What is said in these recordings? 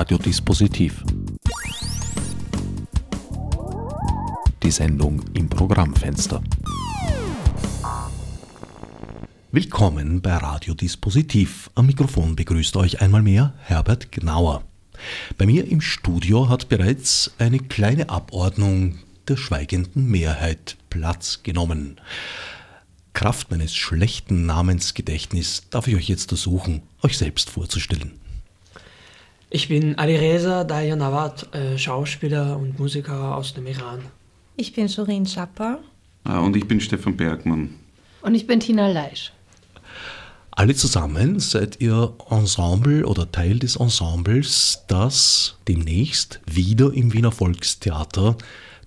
Radiodispositiv. Die Sendung im Programmfenster. Willkommen bei Radiodispositiv. Am Mikrofon begrüßt euch einmal mehr Herbert Gnauer. Bei mir im Studio hat bereits eine kleine Abordnung der schweigenden Mehrheit Platz genommen. Kraft meines schlechten Namensgedächtnisses darf ich euch jetzt ersuchen, euch selbst vorzustellen. Ich bin Ali Reza Dayanawat, äh, Schauspieler und Musiker aus dem Iran. Ich bin Shorin Schapper. Ah, und ich bin Stefan Bergmann. Und ich bin Tina Leisch. Alle zusammen seid ihr Ensemble oder Teil des Ensembles, das demnächst wieder im Wiener Volkstheater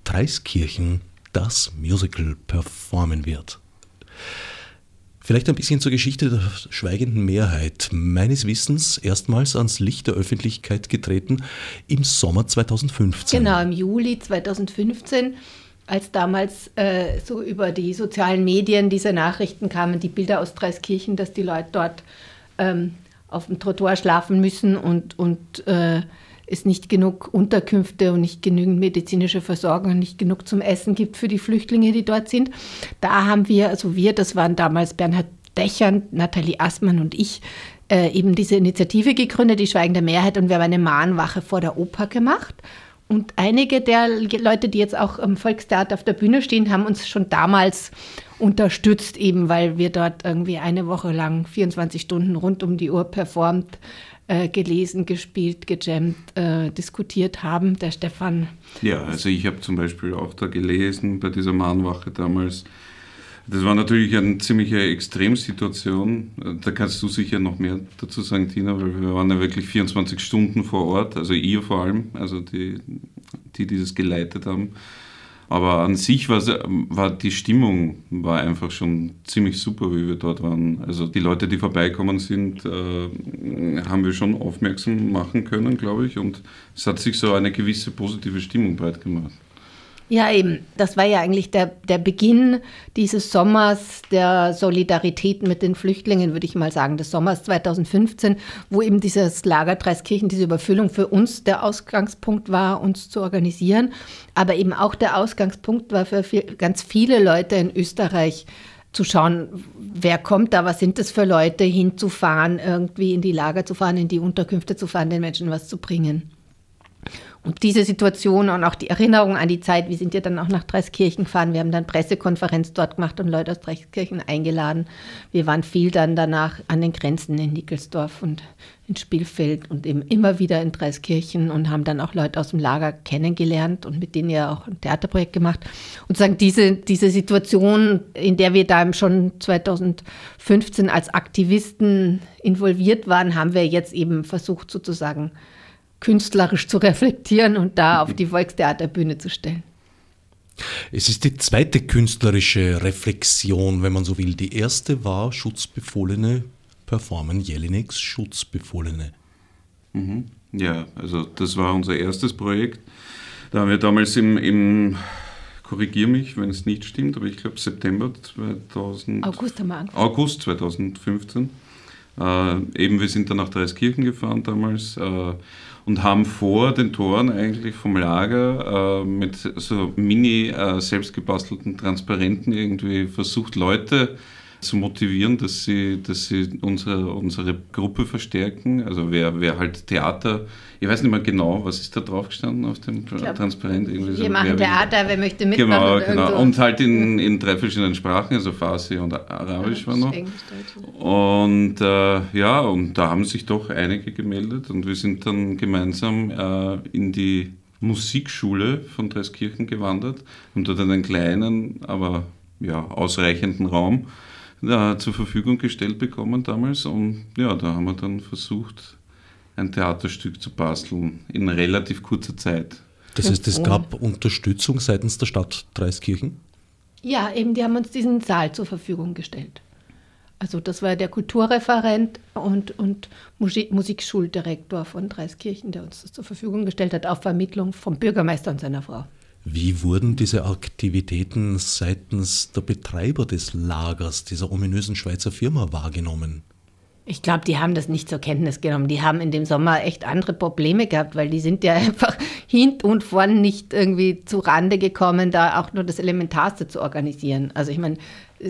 Dreiskirchen das Musical performen wird. Vielleicht ein bisschen zur Geschichte der schweigenden Mehrheit. Meines Wissens erstmals ans Licht der Öffentlichkeit getreten im Sommer 2015. Genau, im Juli 2015, als damals äh, so über die sozialen Medien diese Nachrichten kamen, die Bilder aus Dreiskirchen, dass die Leute dort ähm, auf dem Trottoir schlafen müssen und, und äh, es nicht genug Unterkünfte und nicht genügend medizinische Versorgung und nicht genug zum Essen gibt für die Flüchtlinge, die dort sind. Da haben wir, also wir, das waren damals Bernhard Dächern, Nathalie Assmann und ich, äh, eben diese Initiative gegründet, die Schweigende Mehrheit, und wir haben eine Mahnwache vor der Oper gemacht. Und einige der Leute, die jetzt auch am Volkstheater auf der Bühne stehen, haben uns schon damals unterstützt, eben weil wir dort irgendwie eine Woche lang 24 Stunden rund um die Uhr performt äh, gelesen, gespielt, gejammt, äh, diskutiert haben. Der Stefan. Ja, also ich habe zum Beispiel auch da gelesen bei dieser Mahnwache damals. Das war natürlich eine ziemliche Extremsituation. Da kannst du sicher noch mehr dazu sagen, Tina, weil wir waren ja wirklich 24 Stunden vor Ort, also ihr vor allem, also die, die dieses geleitet haben. Aber an sich war, die Stimmung war einfach schon ziemlich super, wie wir dort waren. Also die Leute, die vorbeikommen sind, äh, haben wir schon aufmerksam machen können, glaube ich. Und es hat sich so eine gewisse positive Stimmung breit gemacht. Ja, eben. Das war ja eigentlich der, der Beginn dieses Sommers der Solidarität mit den Flüchtlingen, würde ich mal sagen, des Sommers 2015, wo eben dieses Lager Dreiskirchen, diese Überfüllung für uns der Ausgangspunkt war, uns zu organisieren. Aber eben auch der Ausgangspunkt war für viel, ganz viele Leute in Österreich zu schauen, wer kommt da, was sind das für Leute, hinzufahren, irgendwie in die Lager zu fahren, in die Unterkünfte zu fahren, den Menschen was zu bringen. Diese Situation und auch die Erinnerung an die Zeit, wir sind ja dann auch nach Dreiskirchen gefahren, wir haben dann Pressekonferenz dort gemacht und Leute aus Dreiskirchen eingeladen. Wir waren viel dann danach an den Grenzen in Nickelsdorf und in Spielfeld und eben immer wieder in Dreiskirchen und haben dann auch Leute aus dem Lager kennengelernt und mit denen ja auch ein Theaterprojekt gemacht. Und sagen, diese, diese Situation, in der wir da schon 2015 als Aktivisten involviert waren, haben wir jetzt eben versucht sozusagen künstlerisch zu reflektieren und da auf die Volkstheaterbühne zu stellen. Es ist die zweite künstlerische Reflexion, wenn man so will. Die erste war Schutzbefohlene performen Jelineks Schutzbefohlene. Mhm. Ja, also das war unser erstes Projekt. Da haben wir damals im, im korrigiere mich, wenn es nicht stimmt, aber ich glaube September 2000, August haben wir angefangen. August 2015. Äh, eben, wir sind dann nach Dreiskirchen gefahren damals. Äh, und haben vor den Toren eigentlich vom Lager äh, mit so mini äh, selbstgebastelten Transparenten irgendwie versucht, Leute zu motivieren, dass sie, dass sie unsere, unsere Gruppe verstärken. Also wer, wer halt Theater, ich weiß nicht mehr genau, was ist da drauf gestanden auf dem glaub, Transparent? Irgendwie wir so, machen Theater, wer möchte mitmachen. Genau, genau. Und halt in, in drei verschiedenen Sprachen, also Farsi und Arabisch ja, war noch. Und äh, ja, und da haben sich doch einige gemeldet und wir sind dann gemeinsam äh, in die Musikschule von Dreiskirchen gewandert und dort einen kleinen, aber ja, ausreichenden Raum ja, zur Verfügung gestellt bekommen damals. Und ja, da haben wir dann versucht, ein Theaterstück zu basteln in relativ kurzer Zeit. Das heißt, es gab Unterstützung seitens der Stadt Dreiskirchen? Ja, eben, die haben uns diesen Saal zur Verfügung gestellt. Also das war der Kulturreferent und, und Musik Musikschuldirektor von Dreiskirchen, der uns das zur Verfügung gestellt hat, auf Vermittlung vom Bürgermeister und seiner Frau. Wie wurden diese Aktivitäten seitens der Betreiber des Lagers, dieser ominösen Schweizer Firma, wahrgenommen? Ich glaube, die haben das nicht zur Kenntnis genommen. Die haben in dem Sommer echt andere Probleme gehabt, weil die sind ja einfach hint und vorn nicht irgendwie zu Rande gekommen, da auch nur das Elementarste zu organisieren. Also ich meine,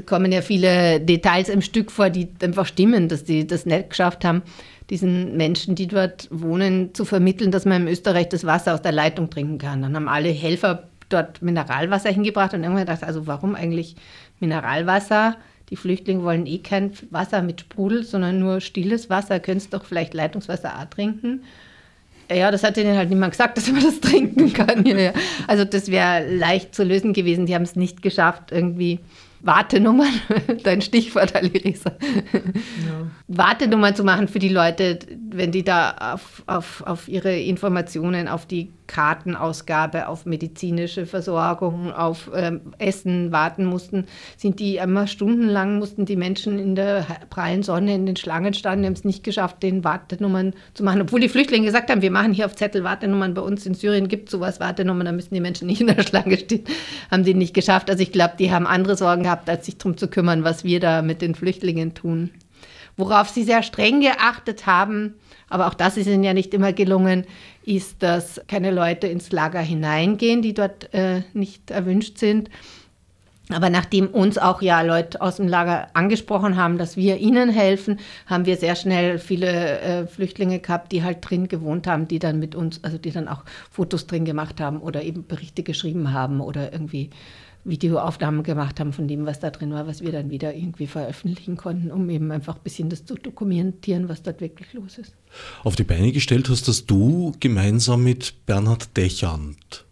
kommen ja viele Details im Stück vor, die einfach stimmen, dass die das nicht geschafft haben, diesen Menschen, die dort wohnen, zu vermitteln, dass man in Österreich das Wasser aus der Leitung trinken kann. Dann haben alle Helfer dort Mineralwasser hingebracht und irgendwann gedacht, also warum eigentlich Mineralwasser? Die Flüchtlinge wollen eh kein Wasser mit Sprudel, sondern nur stilles Wasser. Könntest doch vielleicht Leitungswasser auch trinken. Ja, das hat ihnen halt niemand gesagt, dass man das trinken kann. Also das wäre leicht zu lösen gewesen. Die haben es nicht geschafft, irgendwie Wartenummern, dein Stichwort, Alirisa. Ja. Wartenummern zu machen für die Leute, wenn die da auf, auf, auf ihre Informationen, auf die Kartenausgabe, auf medizinische Versorgung, auf ähm, Essen warten mussten, sind die immer stundenlang, mussten die Menschen in der prallen Sonne in den Schlangen standen, haben es nicht geschafft, den Wartenummern zu machen. Obwohl die Flüchtlinge gesagt haben, wir machen hier auf Zettel Wartenummern, bei uns in Syrien gibt es sowas, Wartenummern, da müssen die Menschen nicht in der Schlange stehen, haben die nicht geschafft. Also ich glaube, die haben andere Sorgen gehabt, als sich darum zu kümmern, was wir da mit den Flüchtlingen tun. Worauf sie sehr streng geachtet haben, aber auch das ist ihnen ja nicht immer gelungen, ist, dass keine Leute ins Lager hineingehen, die dort äh, nicht erwünscht sind. Aber nachdem uns auch ja Leute aus dem Lager angesprochen haben, dass wir ihnen helfen, haben wir sehr schnell viele äh, Flüchtlinge gehabt, die halt drin gewohnt haben, die dann mit uns, also die dann auch Fotos drin gemacht haben oder eben Berichte geschrieben haben oder irgendwie Videoaufnahmen gemacht haben von dem, was da drin war, was wir dann wieder irgendwie veröffentlichen konnten, um eben einfach ein bisschen das zu dokumentieren, was dort wirklich los ist. Auf die Beine gestellt hast das du gemeinsam mit Bernhard Dechand.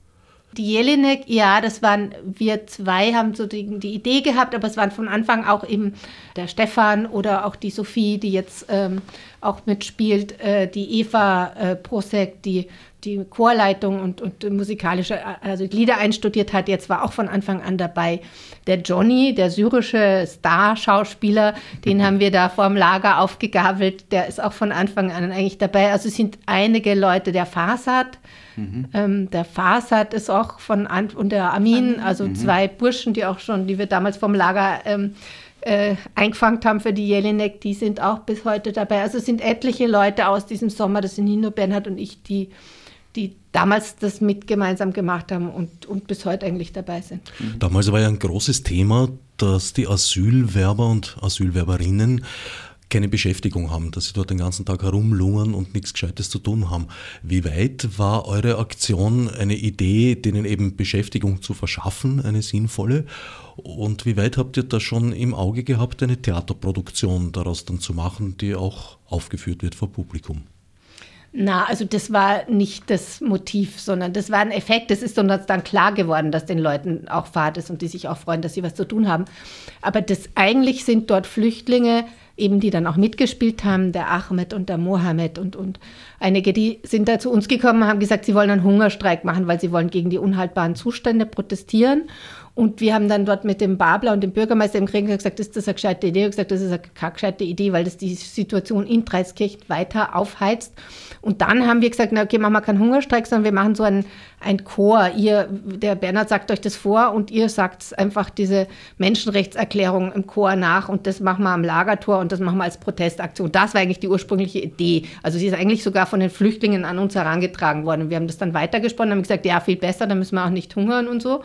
Die Jelinek, ja, das waren wir zwei, haben so die, die, Idee gehabt, aber es waren von Anfang auch eben der Stefan oder auch die Sophie, die jetzt ähm, auch mitspielt, äh, die Eva äh, Prosek, die die Chorleitung und, und musikalische, also Lieder einstudiert hat, jetzt war auch von Anfang an dabei. Der Johnny, der syrische Star-Schauspieler, den haben wir da vorm Lager aufgegabelt, der ist auch von Anfang an eigentlich dabei. Also es sind einige Leute, der Fasad, mhm. ähm, der Fasad ist auch von An und der Amin, also mhm. zwei Burschen, die auch schon, die wir damals vom Lager ähm, äh, eingefangen haben für die Jelinek, die sind auch bis heute dabei. Also es sind etliche Leute aus diesem Sommer, das sind nicht nur Bernhard und ich, die die damals das mit gemeinsam gemacht haben und, und bis heute eigentlich dabei sind. Mhm. Damals war ja ein großes Thema, dass die Asylwerber und Asylwerberinnen keine Beschäftigung haben, dass sie dort den ganzen Tag herumlungern und nichts Gescheites zu tun haben. Wie weit war eure Aktion eine Idee, denen eben Beschäftigung zu verschaffen, eine sinnvolle? Und wie weit habt ihr da schon im Auge gehabt, eine Theaterproduktion daraus dann zu machen, die auch aufgeführt wird vor Publikum? Na, also das war nicht das Motiv, sondern das war ein Effekt. Es ist uns dann klar geworden, dass den Leuten auch Fahrt ist und die sich auch freuen, dass sie was zu tun haben. Aber das eigentlich sind dort Flüchtlinge, eben die dann auch mitgespielt haben, der Ahmed und der Mohammed und, und einige, die sind da zu uns gekommen und haben gesagt, sie wollen einen Hungerstreik machen, weil sie wollen gegen die unhaltbaren Zustände protestieren. Und wir haben dann dort mit dem Babler und dem Bürgermeister im Krieg gesagt, ist das eine gescheite Idee? Ich gesagt, das ist eine keine gescheite Idee, weil das die Situation in Dreiskirchen weiter aufheizt. Und dann haben wir gesagt, na okay, machen wir keinen Hungerstreik, sondern wir machen so einen, ein Chor. Ihr, der Bernhard sagt euch das vor und ihr sagt einfach diese Menschenrechtserklärung im Chor nach und das machen wir am Lagertor und das machen wir als Protestaktion. Das war eigentlich die ursprüngliche Idee. Also sie ist eigentlich sogar von den Flüchtlingen an uns herangetragen worden. Wir haben das dann weitergesponnen, haben gesagt, ja, viel besser, dann müssen wir auch nicht hungern und so.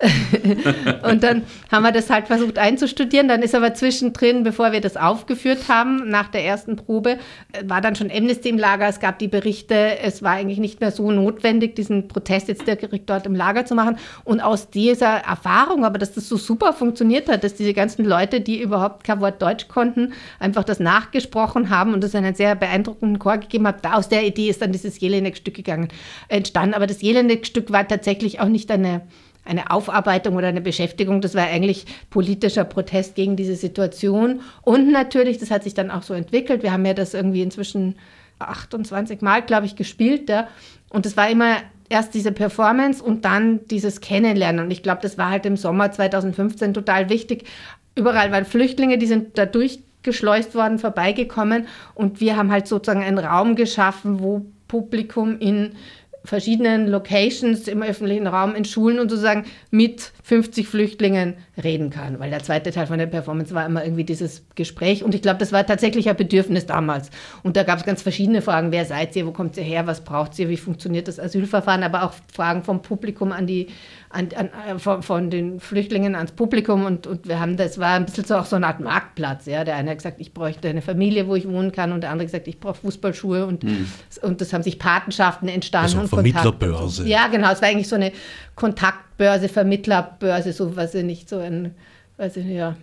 und dann haben wir das halt versucht einzustudieren. Dann ist aber zwischendrin, bevor wir das aufgeführt haben, nach der ersten Probe, war dann schon Amnesty im Lager. Es gab die Berichte, es war eigentlich nicht mehr so notwendig, diesen Protest jetzt direkt dort im Lager zu machen. Und aus dieser Erfahrung, aber dass das so super funktioniert hat, dass diese ganzen Leute, die überhaupt kein Wort Deutsch konnten, einfach das nachgesprochen haben und das einen sehr beeindruckenden Chor gegeben hat. Aus der Idee ist dann dieses Jelinek-Stück gegangen, entstanden. Aber das Jelinek-Stück war tatsächlich auch nicht eine eine Aufarbeitung oder eine Beschäftigung. Das war eigentlich politischer Protest gegen diese Situation. Und natürlich, das hat sich dann auch so entwickelt. Wir haben ja das irgendwie inzwischen 28 Mal, glaube ich, gespielt. Ja. Und es war immer erst diese Performance und dann dieses Kennenlernen. Und ich glaube, das war halt im Sommer 2015 total wichtig. Überall waren Flüchtlinge, die sind da durchgeschleust worden, vorbeigekommen. Und wir haben halt sozusagen einen Raum geschaffen, wo Publikum in verschiedenen Locations im öffentlichen Raum, in Schulen und sozusagen mit 50 Flüchtlingen reden kann. Weil der zweite Teil von der Performance war immer irgendwie dieses Gespräch. Und ich glaube, das war tatsächlich ein Bedürfnis damals. Und da gab es ganz verschiedene Fragen. Wer seid ihr? Wo kommt ihr her? Was braucht ihr? Wie funktioniert das Asylverfahren? Aber auch Fragen vom Publikum an die, an, an, äh, von, von, den Flüchtlingen ans Publikum. Und, und wir haben, das war ein bisschen so auch so eine Art Marktplatz. Ja? Der eine hat gesagt, ich bräuchte eine Familie, wo ich wohnen kann. Und der andere hat gesagt, ich brauche Fußballschuhe. Und, mhm. und das haben sich Patenschaften entstanden. Also Vermittlerbörse. Ja, genau. Es war eigentlich so eine Kontaktbörse, Vermittlerbörse, so was ich nicht so ein, weiß ich nicht, ja.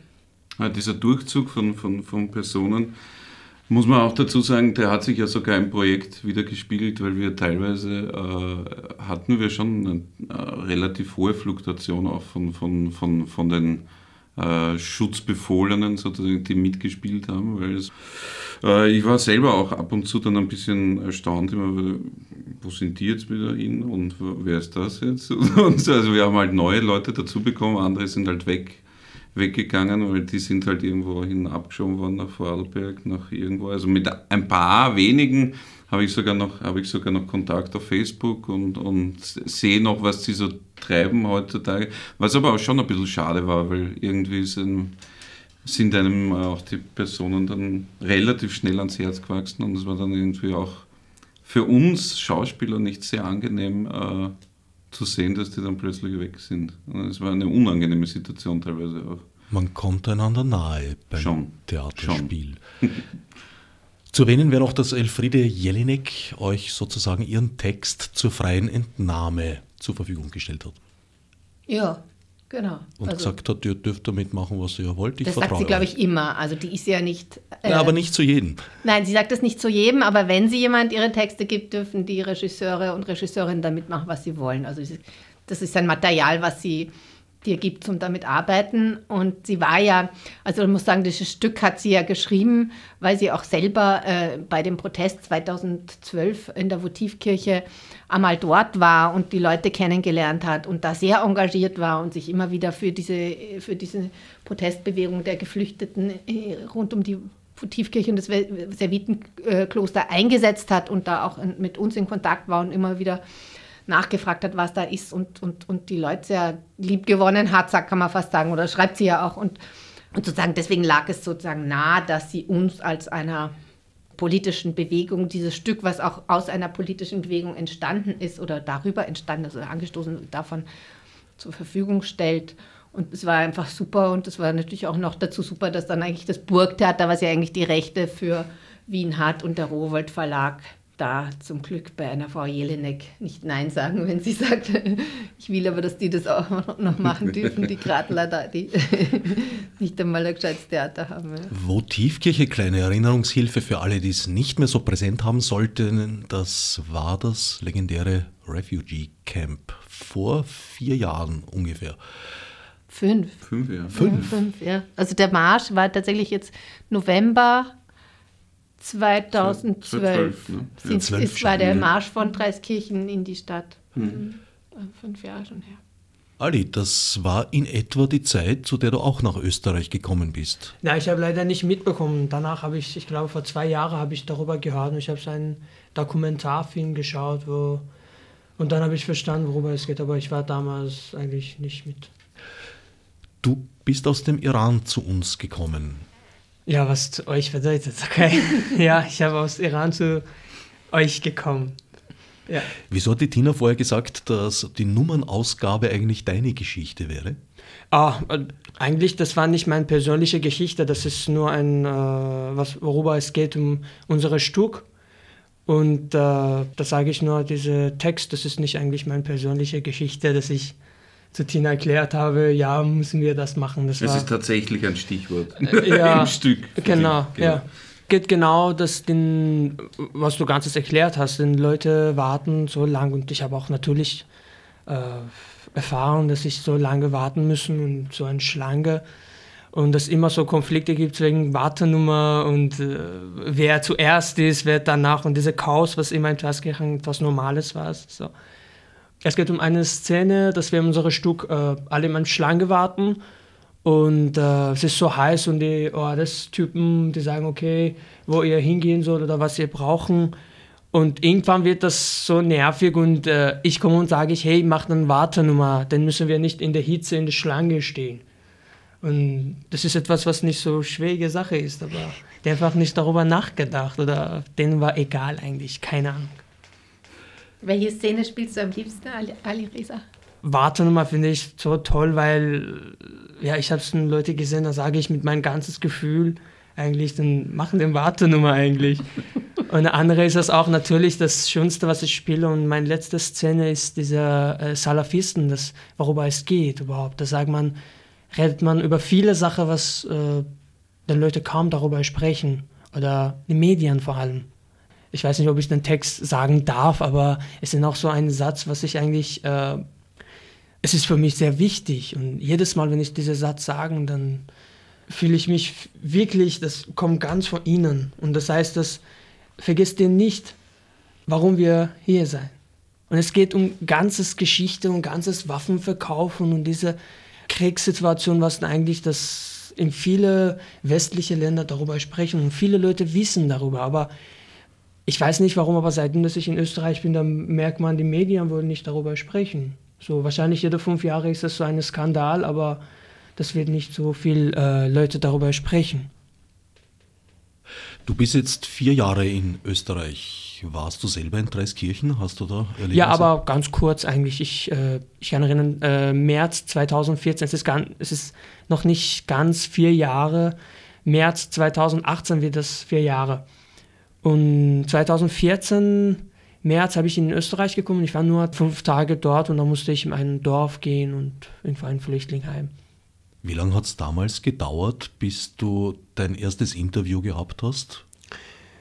ja. Dieser Durchzug von, von, von Personen, muss man auch dazu sagen, der hat sich ja sogar im Projekt wieder gespiegelt, weil wir teilweise äh, hatten wir schon eine, eine, relativ hohe Fluktuation auch von, von, von, von den äh, Schutzbefohlenen sozusagen, die mitgespielt haben, weil es, äh, ich war selber auch ab und zu dann ein bisschen erstaunt, immer, wo sind die jetzt wieder hin und wer ist das jetzt? Und also wir haben halt neue Leute dazu bekommen, andere sind halt weg, weggegangen, weil die sind halt irgendwo hin abgeschoben worden nach Vorarlberg, nach irgendwo. Also mit ein paar wenigen habe ich sogar noch, habe ich sogar noch Kontakt auf Facebook und, und sehe noch, was die so treiben heutzutage. Was aber auch schon ein bisschen schade war, weil irgendwie sind, sind einem auch die Personen dann relativ schnell ans Herz gewachsen und es war dann irgendwie auch für uns Schauspieler nicht sehr angenehm äh, zu sehen, dass die dann plötzlich weg sind. Es war eine unangenehme Situation teilweise auch. Man kommt einander nahe beim Schon. Theaterspiel. Schon. Zu erwähnen wäre noch, dass Elfriede Jelinek euch sozusagen ihren Text zur freien Entnahme zur Verfügung gestellt hat. Ja, Genau. Und also, gesagt hat, ihr dürft damit machen, was ihr wollt. Ich das sagt sie, glaube ich, immer. Also die ist ja nicht. Äh, ja, aber nicht zu jedem. Nein, sie sagt das nicht zu jedem, aber wenn sie jemand ihre Texte gibt, dürfen die Regisseure und Regisseurinnen damit machen, was sie wollen. Also das ist ein Material, was sie dir gibt zum damit arbeiten. Und sie war ja, also ich muss sagen, dieses Stück hat sie ja geschrieben, weil sie auch selber äh, bei dem Protest 2012 in der Votivkirche einmal dort war und die Leute kennengelernt hat und da sehr engagiert war und sich immer wieder für diese, für diese Protestbewegung der Geflüchteten äh, rund um die Votivkirche und das Servitenkloster eingesetzt hat und da auch mit uns in Kontakt war und immer wieder nachgefragt hat, was da ist und, und, und die Leute sehr lieb gewonnen hat, sagt, kann man fast sagen, oder schreibt sie ja auch. Und, und sozusagen deswegen lag es sozusagen nahe, dass sie uns als einer politischen Bewegung, dieses Stück, was auch aus einer politischen Bewegung entstanden ist oder darüber entstanden ist oder angestoßen davon zur Verfügung stellt. Und es war einfach super und es war natürlich auch noch dazu super, dass dann eigentlich das Burgtheater, was ja eigentlich die Rechte für Wien hat und der Rowold Verlag da zum Glück bei einer Frau Jelinek nicht Nein sagen, wenn sie sagt, ich will aber, dass die das auch noch machen dürfen, die gerade leider die nicht einmal ein gescheites Theater haben. Ja. Votivkirche, kleine Erinnerungshilfe für alle, die es nicht mehr so präsent haben sollten, das war das legendäre Refugee Camp vor vier Jahren ungefähr. Fünf. Fünf, ja. Fünf. Ja, fünf, ja. Also der Marsch war tatsächlich jetzt November 2012 12, ne? ja. Sind, ist, war der Marsch von Dreiskirchen in die Stadt. Hm. Fünf Jahre schon her. Ali, das war in etwa die Zeit, zu der du auch nach Österreich gekommen bist. Na, ich habe leider nicht mitbekommen. Danach habe ich, ich glaube, vor zwei Jahren habe ich darüber gehört und ich habe so einen Dokumentarfilm geschaut, wo und dann habe ich verstanden, worüber es geht, aber ich war damals eigentlich nicht mit. Du bist aus dem Iran zu uns gekommen. Ja, was zu euch bedeutet, okay. ja, ich habe aus Iran zu euch gekommen. Ja. Wieso hat die Tina vorher gesagt, dass die Nummernausgabe eigentlich deine Geschichte wäre? Ah, eigentlich, das war nicht meine persönliche Geschichte, das ist nur ein, äh, was, worüber es geht um unser Stück. Und äh, da sage ich nur, dieser Text, das ist nicht eigentlich meine persönliche Geschichte, dass ich zu Tina erklärt habe, ja, müssen wir das machen. Das, das ist tatsächlich ein Stichwort äh, ja, im Stück. Genau, genau, ja. Geht genau das, den, was du ganzes erklärt hast, denn Leute warten so lange und ich habe auch natürlich äh, erfahren, dass ich so lange warten müssen und so eine Schlange und dass immer so Konflikte gibt wegen Wartenummer und äh, wer zuerst ist, wer danach und diese Chaos, was immer in Taskirchen etwas Normales war. So. Es geht um eine Szene, dass wir in unserem Stück äh, alle in Schlange warten und äh, es ist so heiß und die oh, das Typen, die sagen, okay, wo ihr hingehen sollt oder was ihr brauchen. Und irgendwann wird das so nervig und äh, ich komme und sage ich, hey, mach eine Wartenummer, dann müssen wir nicht in der Hitze in der Schlange stehen. Und das ist etwas, was nicht so schwierige Sache ist, aber der einfach nicht darüber nachgedacht oder denen war egal eigentlich, keine Ahnung. Welche Szene spielst du am liebsten, Ali Reza? Wartenummer finde ich so toll, weil ja, ich habe es Leute gesehen, da sage ich mit meinem ganzes Gefühl eigentlich, dann machen den Wartenummer eigentlich. Und eine andere ist das auch natürlich das Schönste, was ich spiele. Und meine letzte Szene ist dieser äh, Salafisten, das, worüber es geht überhaupt. Da sagt man, redet man über viele Sachen, was äh, die Leute kaum darüber sprechen. Oder die Medien vor allem. Ich weiß nicht, ob ich den Text sagen darf, aber es ist auch so ein Satz, was ich eigentlich, äh, es ist für mich sehr wichtig. Und jedes Mal, wenn ich diesen Satz sage, dann fühle ich mich wirklich, das kommt ganz von ihnen. Und das heißt, dass vergesst ihr nicht, warum wir hier sind. Und es geht um ganzes Geschichte und ganzes Waffenverkaufen und diese Kriegssituation, was eigentlich das in viele westliche Länder darüber sprechen und viele Leute wissen darüber, aber ich weiß nicht warum, aber seitdem, dass ich in Österreich bin, da merkt man, die Medien wollen nicht darüber sprechen. So wahrscheinlich jede fünf Jahre ist das so ein Skandal, aber das wird nicht so viel äh, Leute darüber sprechen. Du bist jetzt vier Jahre in Österreich. Warst du selber in Dreiskirchen? Hast du da erlebt? Ja, aber ganz kurz eigentlich. Ich, äh, ich kann erinnern, äh, März 2014, es ist, ganz, es ist noch nicht ganz vier Jahre. März 2018 wird das vier Jahre. Und 2014, März, habe ich in Österreich gekommen. Ich war nur fünf Tage dort und dann musste ich in ein Dorf gehen und irgendwo ein Flüchtlingheim. Wie lange hat es damals gedauert, bis du dein erstes Interview gehabt hast?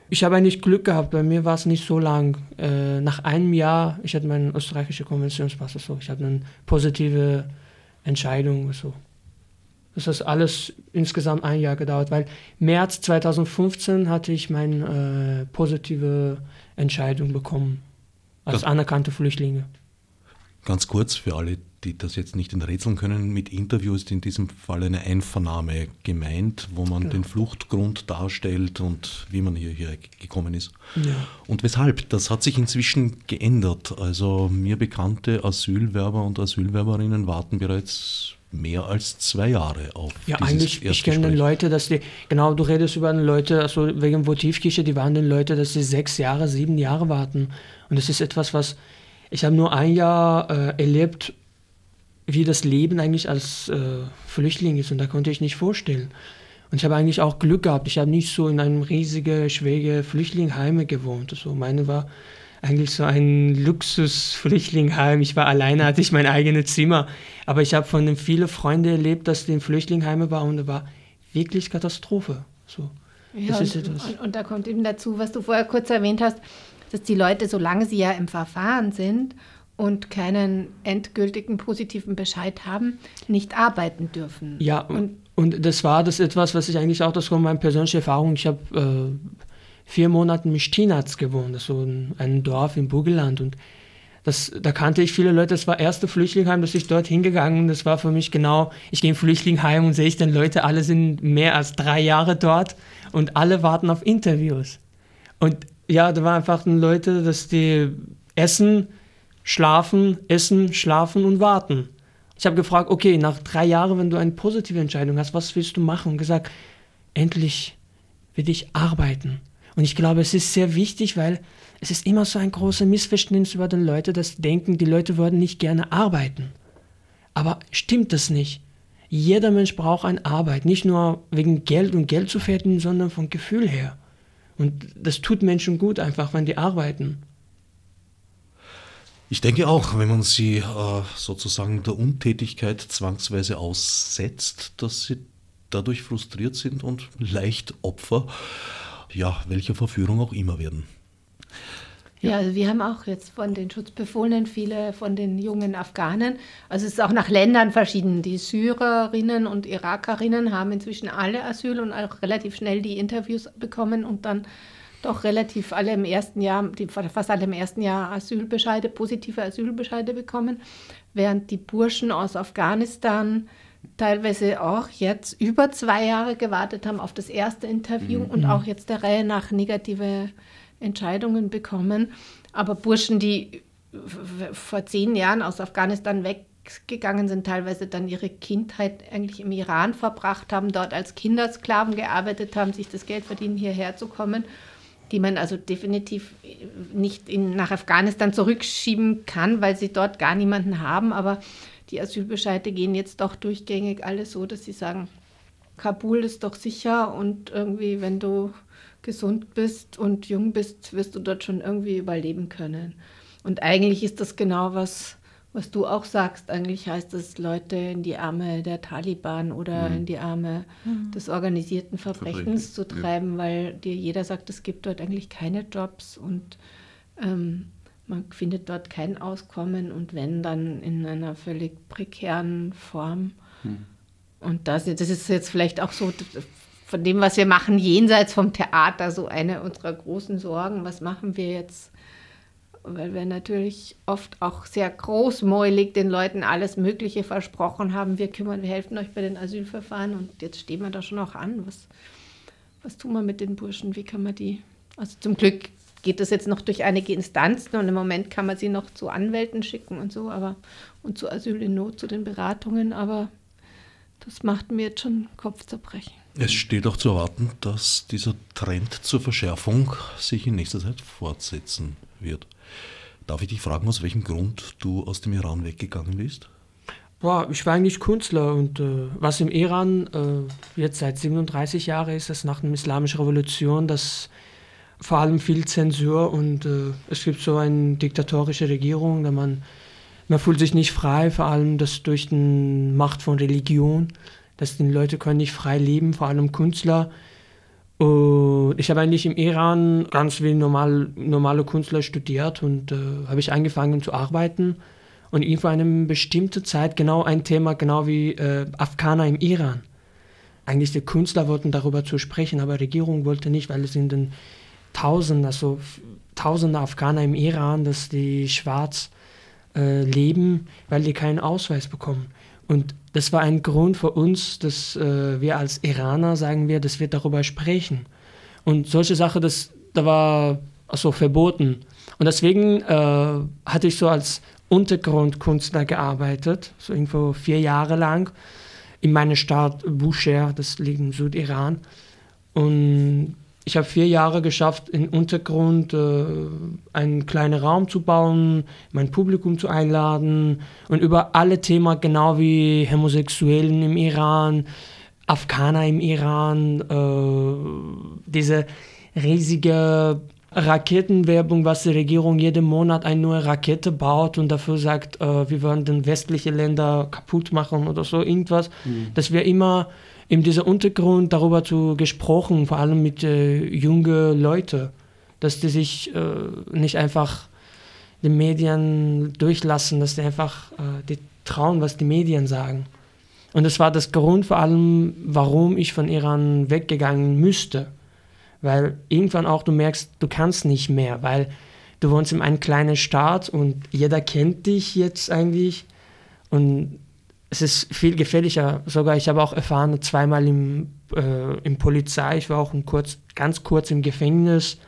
Ich habe eigentlich Glück gehabt, bei mir war es nicht so lang. Äh, nach einem Jahr, ich hatte meinen österreichischen Konventionspass, so, ich hatte eine positive Entscheidung. So. Das hat alles insgesamt ein Jahr gedauert, weil März 2015 hatte ich meine äh, positive Entscheidung bekommen als das anerkannte Flüchtlinge. Ganz kurz für alle, die das jetzt nicht enträtseln können, mit Interview ist in diesem Fall eine Einvernahme gemeint, wo man ja. den Fluchtgrund darstellt und wie man hierher gekommen ist. Ja. Und weshalb? Das hat sich inzwischen geändert. Also mir bekannte Asylwerber und Asylwerberinnen warten bereits mehr als zwei Jahre auf. Ja, eigentlich, ich kenne Leute, dass die, genau, du redest über Leute, also wegen Votivkirche, die waren den Leute, dass sie sechs Jahre, sieben Jahre warten. Und das ist etwas, was, ich habe nur ein Jahr äh, erlebt, wie das Leben eigentlich als äh, Flüchtling ist und da konnte ich nicht vorstellen. Und ich habe eigentlich auch Glück gehabt. Ich habe nicht so in einem riesigen, schwere Flüchtlingsheime gewohnt. Also meine war eigentlich so ein Luxus-Flüchtlingheim. Ich war alleine, hatte ich mein eigenes Zimmer. Aber ich habe von vielen Freunden erlebt, dass die in Flüchtlingsheime waren und da war wirklich Katastrophe. So. Ja, und, und, und, da kommt eben dazu, was du vorher kurz erwähnt hast, dass die Leute, solange sie ja im Verfahren sind und keinen endgültigen positiven Bescheid haben, nicht arbeiten dürfen. Ja, und, und das war das etwas, was ich eigentlich auch, das war meine persönliche Erfahrung, ich habe äh, vier Monate in Stinaz gewohnt, das so ein, Dorf im Burgenland und das, da kannte ich viele Leute, das war das erste Flüchtlingsheim, das ich dort hingegangen das war für mich genau, ich gehe im Flüchtlingsheim und sehe ich dann Leute, alle sind mehr als drei Jahre dort und alle warten auf Interviews. Und ja, da waren einfach Leute, dass die essen, schlafen, essen, schlafen und warten. Ich habe gefragt, okay, nach drei Jahren, wenn du eine positive Entscheidung hast, was willst du machen? Und gesagt, endlich will ich arbeiten. Und ich glaube, es ist sehr wichtig, weil es ist immer so ein großes Missverständnis über die Leute, dass denken, die Leute würden nicht gerne arbeiten. Aber stimmt das nicht? Jeder Mensch braucht eine Arbeit, nicht nur wegen Geld und Geld zu verdienen, sondern vom Gefühl her. Und das tut Menschen gut einfach, wenn die arbeiten. Ich denke auch, wenn man sie äh, sozusagen der Untätigkeit zwangsweise aussetzt, dass sie dadurch frustriert sind und leicht Opfer, ja, welcher Verführung auch immer werden. Ja, also wir haben auch jetzt von den Schutzbefohlenen viele von den jungen Afghanen, also es ist auch nach Ländern verschieden. Die Syrerinnen und Irakerinnen haben inzwischen alle Asyl und auch relativ schnell die Interviews bekommen und dann doch relativ alle im ersten Jahr, fast alle im ersten Jahr Asylbescheide, positive Asylbescheide bekommen, während die Burschen aus Afghanistan teilweise auch jetzt über zwei Jahre gewartet haben auf das erste Interview mhm. und auch jetzt der Reihe nach negative Entscheidungen bekommen. Aber Burschen, die vor zehn Jahren aus Afghanistan weggegangen sind, teilweise dann ihre Kindheit eigentlich im Iran verbracht haben, dort als Kindersklaven gearbeitet haben, sich das Geld verdienen, hierher zu kommen, die man also definitiv nicht in, nach Afghanistan zurückschieben kann, weil sie dort gar niemanden haben. Aber die Asylbescheide gehen jetzt doch durchgängig alle so, dass sie sagen, Kabul ist doch sicher und irgendwie, wenn du gesund bist und jung bist, wirst du dort schon irgendwie überleben können. Und eigentlich ist das genau was, was du auch sagst. Eigentlich heißt es, Leute in die Arme der Taliban oder mhm. in die Arme mhm. des organisierten Verbrechens zu treiben, ja. weil dir jeder sagt, es gibt dort eigentlich keine Jobs und ähm, man findet dort kein Auskommen und wenn, dann in einer völlig prekären Form. Mhm. Und das, das ist jetzt vielleicht auch so von dem, was wir machen, jenseits vom Theater, so eine unserer großen Sorgen. Was machen wir jetzt? Weil wir natürlich oft auch sehr großmäulig den Leuten alles Mögliche versprochen haben. Wir kümmern, wir helfen euch bei den Asylverfahren und jetzt stehen wir da schon auch an. Was, was tun wir mit den Burschen? Wie kann man die? Also zum Glück geht das jetzt noch durch einige Instanzen und im Moment kann man sie noch zu Anwälten schicken und so, aber und zu Asyl in Not, zu den Beratungen, aber das macht mir jetzt schon Kopfzerbrechen. Es steht auch zu erwarten, dass dieser Trend zur Verschärfung sich in nächster Zeit fortsetzen wird. Darf ich dich fragen, aus welchem Grund du aus dem Iran weggegangen bist? Boah, ich war eigentlich Künstler und äh, was im Iran äh, jetzt seit 37 Jahren ist, ist nach der Islamischen Revolution, dass vor allem viel Zensur und äh, es gibt so eine diktatorische Regierung, da man man fühlt sich nicht frei, vor allem das durch die Macht von Religion, dass die Leute können nicht frei leben, vor allem Künstler. Und ich habe eigentlich im Iran ganz wie normal, normale Künstler studiert und äh, habe ich angefangen zu arbeiten. Und irgendwo eine bestimmte Zeit genau ein Thema, genau wie äh, Afghaner im Iran. Eigentlich die Künstler wollten darüber zu sprechen, aber die Regierung wollte nicht, weil es sind dann Tausende, also Tausende Afghaner im Iran, dass die schwarz äh, leben, weil die keinen Ausweis bekommen. Und das war ein Grund für uns, dass äh, wir als Iraner, sagen wir, dass wir darüber sprechen. Und solche Sachen, das, da war also verboten. Und deswegen äh, hatte ich so als Untergrundkünstler gearbeitet, so irgendwo vier Jahre lang in meiner Stadt Bushehr, das liegt im Südiran. Und ich habe vier Jahre geschafft, im Untergrund äh, einen kleinen Raum zu bauen, mein Publikum zu einladen und über alle Themen, genau wie Homosexuellen im Iran, Afghaner im Iran, äh, diese riesige Raketenwerbung, was die Regierung jeden Monat eine neue Rakete baut und dafür sagt, äh, wir wollen den westlichen Länder kaputt machen oder so irgendwas, mhm. dass wir immer in dieser Untergrund darüber zu gesprochen, vor allem mit äh, jungen Leuten, dass die sich äh, nicht einfach den Medien durchlassen, dass die einfach äh, die trauen, was die Medien sagen. Und das war das Grund vor allem, warum ich von Iran weggegangen müsste. Weil irgendwann auch du merkst, du kannst nicht mehr, weil du wohnst in einem kleinen Staat und jeder kennt dich jetzt eigentlich. Und es ist viel gefährlicher. Sogar ich habe auch erfahren, zweimal im, äh, im Polizei, ich war auch kurz, ganz kurz im Gefängnis,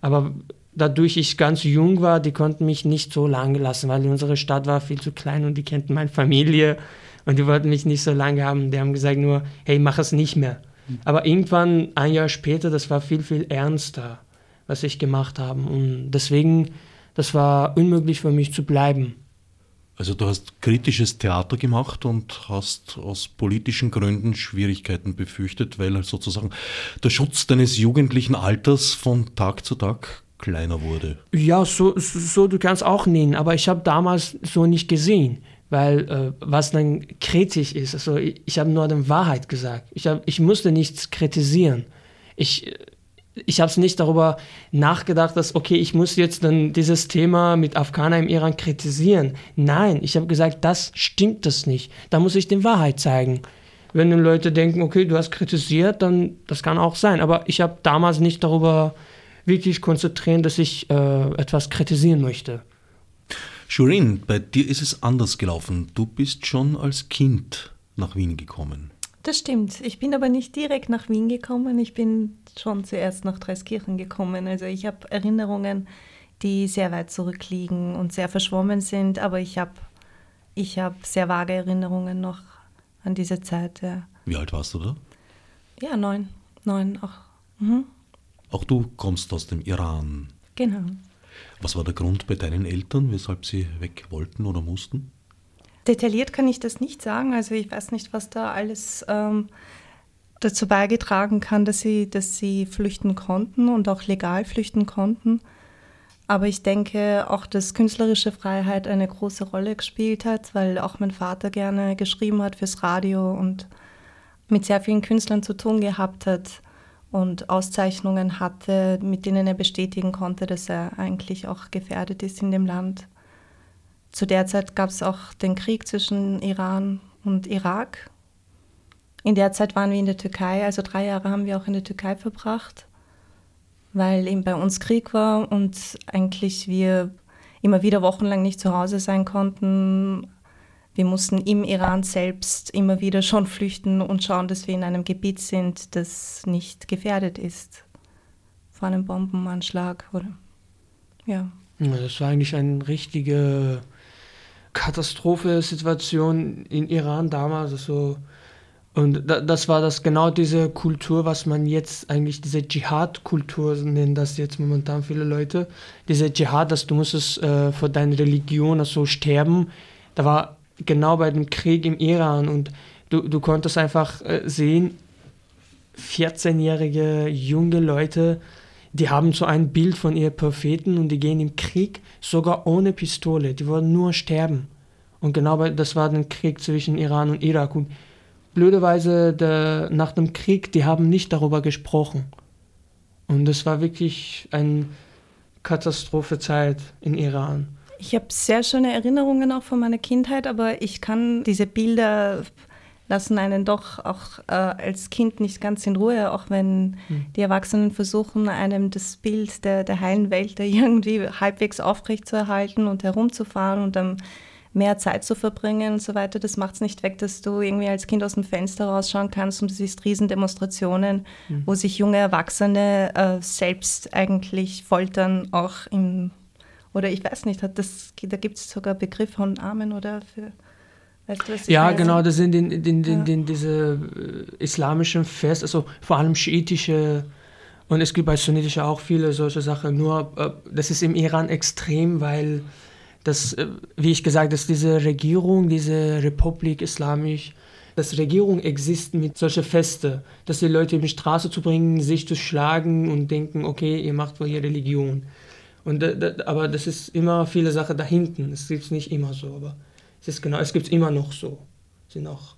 aber dadurch ich ganz jung war, die konnten mich nicht so lange lassen, weil unsere Stadt war viel zu klein und die kannten meine Familie und die wollten mich nicht so lange haben. Die haben gesagt nur, hey, mach es nicht mehr. Aber irgendwann, ein Jahr später, das war viel, viel ernster, was ich gemacht habe. Und deswegen, das war unmöglich für mich zu bleiben. Also du hast kritisches Theater gemacht und hast aus politischen Gründen Schwierigkeiten befürchtet, weil halt sozusagen der Schutz deines jugendlichen Alters von Tag zu Tag kleiner wurde. Ja, so, so du kannst auch nennen, aber ich habe damals so nicht gesehen, weil äh, was dann kritisch ist, also ich, ich habe nur die Wahrheit gesagt. Ich, hab, ich musste nichts kritisieren. Ich ich habe es nicht darüber nachgedacht, dass, okay, ich muss jetzt dann dieses Thema mit Afghaner im Iran kritisieren. Nein, ich habe gesagt, das stimmt das nicht. Da muss ich die Wahrheit zeigen. Wenn dann Leute denken, okay, du hast kritisiert, dann das kann auch sein. Aber ich habe damals nicht darüber wirklich konzentriert, dass ich äh, etwas kritisieren möchte. Shurin, bei dir ist es anders gelaufen. Du bist schon als Kind nach Wien gekommen. Das stimmt. Ich bin aber nicht direkt nach Wien gekommen. Ich bin schon zuerst nach Dreiskirchen gekommen. Also ich habe Erinnerungen, die sehr weit zurückliegen und sehr verschwommen sind, aber ich habe ich hab sehr vage Erinnerungen noch an diese Zeit. Ja. Wie alt warst du da? Ja, neun. Neun auch. Mhm. Auch du kommst aus dem Iran. Genau. Was war der Grund bei deinen Eltern, weshalb sie weg wollten oder mussten? Detailliert kann ich das nicht sagen. Also ich weiß nicht, was da alles ähm, dazu beigetragen kann, dass sie, dass sie flüchten konnten und auch legal flüchten konnten. Aber ich denke auch, dass künstlerische Freiheit eine große Rolle gespielt hat, weil auch mein Vater gerne geschrieben hat fürs Radio und mit sehr vielen Künstlern zu tun gehabt hat und Auszeichnungen hatte, mit denen er bestätigen konnte, dass er eigentlich auch gefährdet ist in dem Land. Zu der Zeit gab es auch den Krieg zwischen Iran und Irak. In der Zeit waren wir in der Türkei, also drei Jahre haben wir auch in der Türkei verbracht weil eben bei uns Krieg war und eigentlich wir immer wieder wochenlang nicht zu Hause sein konnten. Wir mussten im Iran selbst immer wieder schon flüchten und schauen, dass wir in einem Gebiet sind, das nicht gefährdet ist vor einem Bombenanschlag oder ja. ja das war eigentlich eine richtige Katastrophe-Situation in Iran damals. Also und das war das genau diese Kultur, was man jetzt eigentlich diese Dschihad-Kultur nennen das jetzt momentan viele Leute. Diese Dschihad, dass du musstest äh, für deine Religion also sterben. Da war genau bei dem Krieg im Iran und du, du konntest einfach äh, sehen, 14-jährige junge Leute, die haben so ein Bild von ihren Propheten und die gehen im Krieg sogar ohne Pistole. Die wollen nur sterben. Und genau das war der Krieg zwischen Iran und Irak. Und blöderweise der, nach dem Krieg, die haben nicht darüber gesprochen. Und das war wirklich eine Katastrophezeit in Iran. Ich habe sehr schöne Erinnerungen auch von meiner Kindheit, aber ich kann diese Bilder lassen einen doch auch äh, als Kind nicht ganz in Ruhe, auch wenn hm. die Erwachsenen versuchen, einem das Bild der, der heilen Welt irgendwie halbwegs aufrecht zu erhalten und herumzufahren und dann mehr Zeit zu verbringen und so weiter. Das macht es nicht weg, dass du irgendwie als Kind aus dem Fenster rausschauen kannst und du siehst Riesendemonstrationen, mhm. wo sich junge Erwachsene äh, selbst eigentlich foltern, auch im, oder ich weiß nicht, hat das, da gibt es sogar Begriff von Armen oder für. Weißt du, ja, genau, das sind in, in, in, in diese äh, islamischen Fest, also vor allem schiitische und es gibt bei sunnitischer auch viele solche Sachen. Nur äh, das ist im Iran extrem, weil dass, äh, wie ich gesagt, dass diese Regierung, diese Republik Islamisch, dass Regierung existiert mit solchen Feste, dass die Leute in die Straße zu bringen, sich zu schlagen und denken, okay, ihr macht wohl ihre Religion. Und, aber das ist immer viele Sachen da hinten. Es gibt es nicht immer so, aber es ist genau, es gibt es immer noch so. sind auch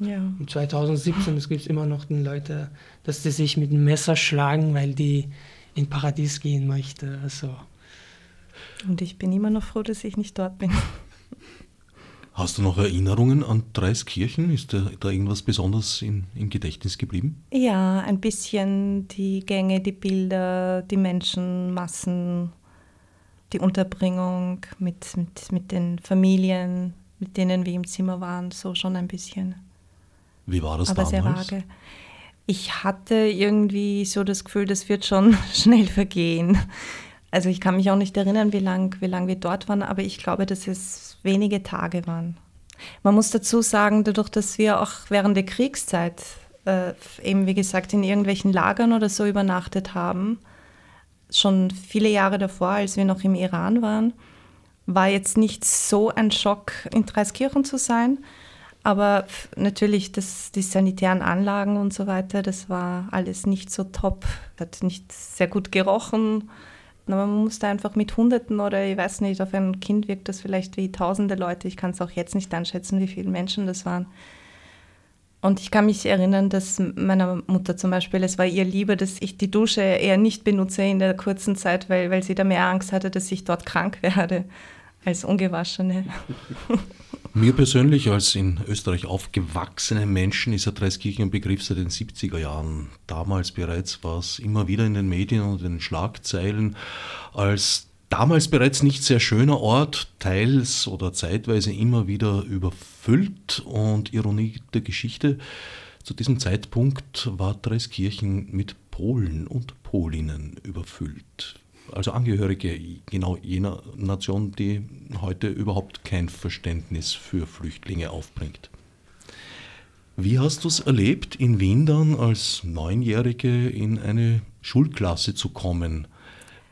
ja. 2017, es gibt immer noch den Leute, dass sie sich mit einem Messer schlagen, weil die in Paradies gehen möchten. Also und ich bin immer noch froh, dass ich nicht dort bin. Hast du noch Erinnerungen an Dreiskirchen? Ist da, da irgendwas besonders in, im Gedächtnis geblieben? Ja, ein bisschen die Gänge, die Bilder, die Menschenmassen, die Unterbringung mit, mit, mit den Familien, mit denen wir im Zimmer waren, so schon ein bisschen. Wie war das Aber damals? sehr vage. Ich hatte irgendwie so das Gefühl, das wird schon schnell vergehen. Also ich kann mich auch nicht erinnern, wie lange wie lang wir dort waren, aber ich glaube, dass es wenige Tage waren. Man muss dazu sagen, dadurch, dass wir auch während der Kriegszeit äh, eben, wie gesagt, in irgendwelchen Lagern oder so übernachtet haben, schon viele Jahre davor, als wir noch im Iran waren, war jetzt nicht so ein Schock, in Dreiskirchen zu sein. Aber natürlich, das, die sanitären Anlagen und so weiter, das war alles nicht so top. Hat nicht sehr gut gerochen man muss da einfach mit Hunderten oder ich weiß nicht, auf ein Kind wirkt das vielleicht wie tausende Leute. Ich kann es auch jetzt nicht einschätzen, wie viele Menschen das waren. Und ich kann mich erinnern, dass meiner Mutter zum Beispiel, es war ihr lieber, dass ich die Dusche eher nicht benutze in der kurzen Zeit, weil, weil sie da mehr Angst hatte, dass ich dort krank werde als Ungewaschene. Mir persönlich als in Österreich aufgewachsenen Menschen ist der Dreiskirchen ein Begriff seit den 70er Jahren. Damals bereits war es immer wieder in den Medien und den Schlagzeilen als damals bereits nicht sehr schöner Ort, teils oder zeitweise immer wieder überfüllt und Ironie der Geschichte. Zu diesem Zeitpunkt war Dreiskirchen mit Polen und Polinnen überfüllt. Also Angehörige genau jener Nation, die heute überhaupt kein Verständnis für Flüchtlinge aufbringt. Wie hast du es erlebt, in Wien dann als Neunjährige in eine Schulklasse zu kommen,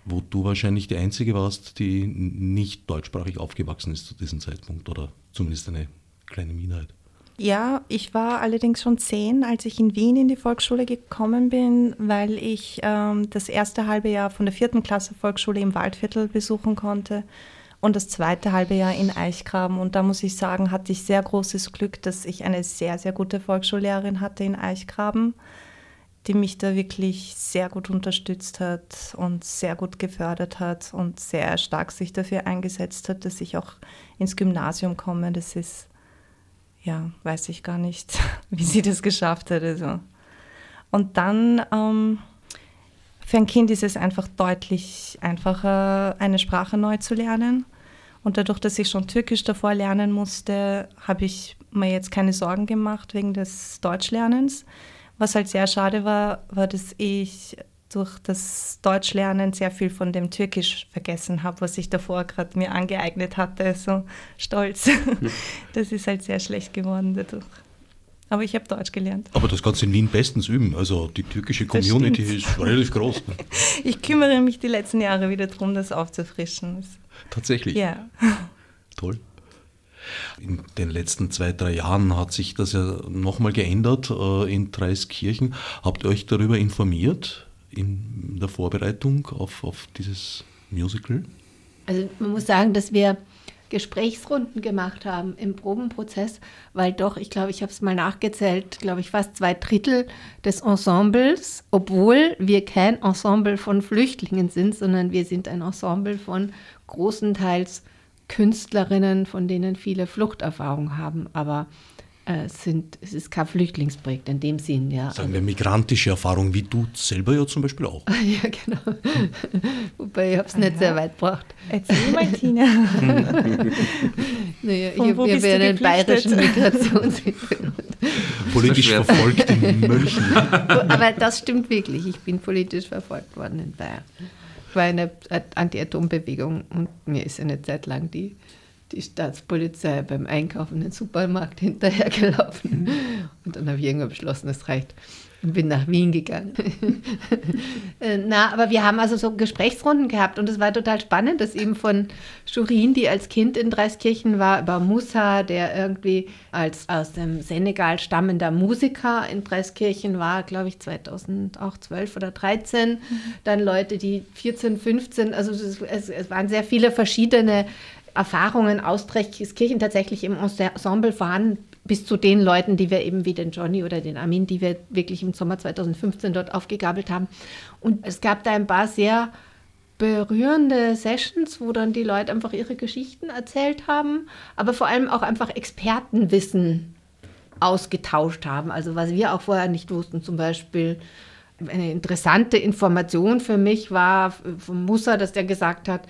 wo du wahrscheinlich die Einzige warst, die nicht deutschsprachig aufgewachsen ist zu diesem Zeitpunkt oder zumindest eine kleine Minderheit? Ja, ich war allerdings schon zehn, als ich in Wien in die Volksschule gekommen bin, weil ich ähm, das erste halbe Jahr von der vierten Klasse Volksschule im Waldviertel besuchen konnte und das zweite halbe Jahr in Eichgraben. Und da muss ich sagen, hatte ich sehr großes Glück, dass ich eine sehr, sehr gute Volksschullehrerin hatte in Eichgraben, die mich da wirklich sehr gut unterstützt hat und sehr gut gefördert hat und sehr stark sich dafür eingesetzt hat, dass ich auch ins Gymnasium komme. Das ist, ja, weiß ich gar nicht, wie sie das geschafft hat. Also. Und dann... Ähm, für ein Kind ist es einfach deutlich einfacher, eine Sprache neu zu lernen. Und dadurch, dass ich schon Türkisch davor lernen musste, habe ich mir jetzt keine Sorgen gemacht wegen des Deutschlernens. Was halt sehr schade war, war, dass ich durch das Deutschlernen sehr viel von dem Türkisch vergessen habe, was ich davor gerade mir angeeignet hatte. So stolz. Das ist halt sehr schlecht geworden dadurch. Aber ich habe Deutsch gelernt. Aber das kannst du in Wien bestens üben. Also die türkische Community ist relativ groß. Ich kümmere mich die letzten Jahre wieder darum, das aufzufrischen. Tatsächlich? Ja. Toll. In den letzten zwei, drei Jahren hat sich das ja nochmal geändert äh, in Dreiskirchen. Habt ihr euch darüber informiert in der Vorbereitung auf, auf dieses Musical? Also man muss sagen, dass wir Gesprächsrunden gemacht haben im Probenprozess, weil doch, ich glaube, ich habe es mal nachgezählt, glaube ich, fast zwei Drittel des Ensembles, obwohl wir kein Ensemble von Flüchtlingen sind, sondern wir sind ein Ensemble von großenteils Künstlerinnen, von denen viele Fluchterfahrung haben, aber sind, es ist kein Flüchtlingsprojekt in dem Sinn, ja. Sagen wir migrantische Erfahrung, wie du selber ja zum Beispiel auch. ja, genau. Wobei ich habe es nicht sehr weit gebracht. Erzähl mal, Tina. naja, ich habe hab ja einen bayerischen Migrationshintergrund. Politisch verfolgt in München. Aber das stimmt wirklich. Ich bin politisch verfolgt worden in Bayern. Ich war in der Anti-Atom-Bewegung und mir ist eine Zeit lang die die Staatspolizei beim Einkaufen in den Supermarkt hinterhergelaufen. Und dann habe ich irgendwann beschlossen, es reicht. Und bin nach Wien gegangen. Äh, na, aber wir haben also so Gesprächsrunden gehabt und es war total spannend, dass eben von Schurin, die als Kind in Dreiskirchen war, über Musa, der irgendwie als aus dem Senegal stammender Musiker in Dreiskirchen war, glaube ich 2012 oder 13. Mhm. Dann Leute, die 14, 15, also es, es waren sehr viele verschiedene Erfahrungen aus Kirchen tatsächlich im Ensemble vorhanden, bis zu den Leuten, die wir eben wie den Johnny oder den Armin, die wir wirklich im Sommer 2015 dort aufgegabelt haben. Und es gab da ein paar sehr berührende Sessions, wo dann die Leute einfach ihre Geschichten erzählt haben, aber vor allem auch einfach Expertenwissen ausgetauscht haben. Also was wir auch vorher nicht wussten, zum Beispiel eine interessante Information für mich war von Musa, dass der gesagt hat,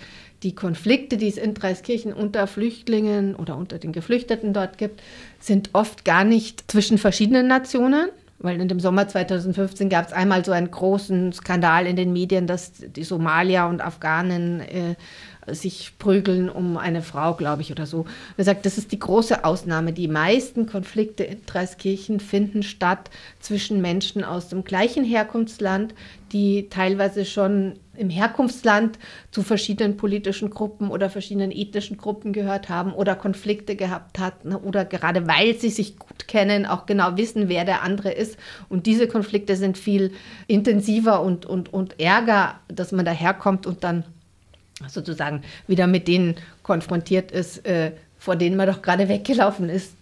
die Konflikte, die es in Dreiskirchen unter Flüchtlingen oder unter den Geflüchteten dort gibt, sind oft gar nicht zwischen verschiedenen Nationen. Weil in dem Sommer 2015 gab es einmal so einen großen Skandal in den Medien, dass die Somalier und Afghanen äh, sich prügeln um eine Frau, glaube ich, oder so. Er sagt, das ist die große Ausnahme. Die meisten Konflikte in Dreiskirchen finden statt zwischen Menschen aus dem gleichen Herkunftsland, die teilweise schon im Herkunftsland zu verschiedenen politischen Gruppen oder verschiedenen ethnischen Gruppen gehört haben oder Konflikte gehabt hatten oder gerade weil sie sich gut kennen, auch genau wissen, wer der andere ist. Und diese Konflikte sind viel intensiver und, und, und ärger, dass man daherkommt und dann sozusagen wieder mit denen konfrontiert ist, äh, vor denen man doch gerade weggelaufen ist.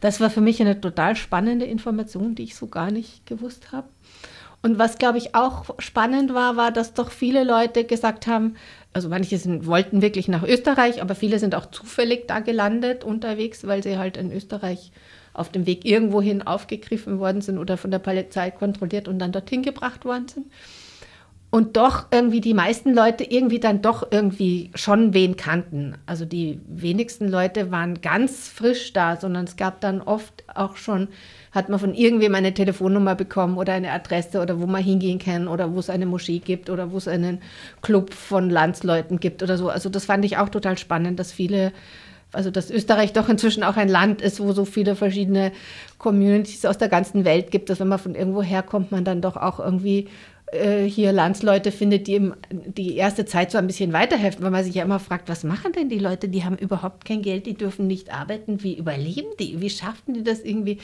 Das war für mich eine total spannende Information, die ich so gar nicht gewusst habe. Und was, glaube ich, auch spannend war, war, dass doch viele Leute gesagt haben, also manche sind, wollten wirklich nach Österreich, aber viele sind auch zufällig da gelandet unterwegs, weil sie halt in Österreich auf dem Weg irgendwohin aufgegriffen worden sind oder von der Polizei kontrolliert und dann dorthin gebracht worden sind. Und doch irgendwie die meisten Leute irgendwie dann doch irgendwie schon wen kannten. Also die wenigsten Leute waren ganz frisch da, sondern es gab dann oft auch schon, hat man von irgendwem eine Telefonnummer bekommen oder eine Adresse oder wo man hingehen kann oder wo es eine Moschee gibt oder wo es einen Club von Landsleuten gibt oder so. Also das fand ich auch total spannend, dass viele also dass Österreich doch inzwischen auch ein Land ist, wo so viele verschiedene Communities aus der ganzen Welt gibt, dass wenn man von irgendwo herkommt, man dann doch auch irgendwie äh, hier Landsleute findet, die ihm die erste Zeit so ein bisschen weiterhelfen, weil man sich ja immer fragt, was machen denn die Leute? Die haben überhaupt kein Geld, die dürfen nicht arbeiten. Wie überleben die? Wie schaffen die das irgendwie,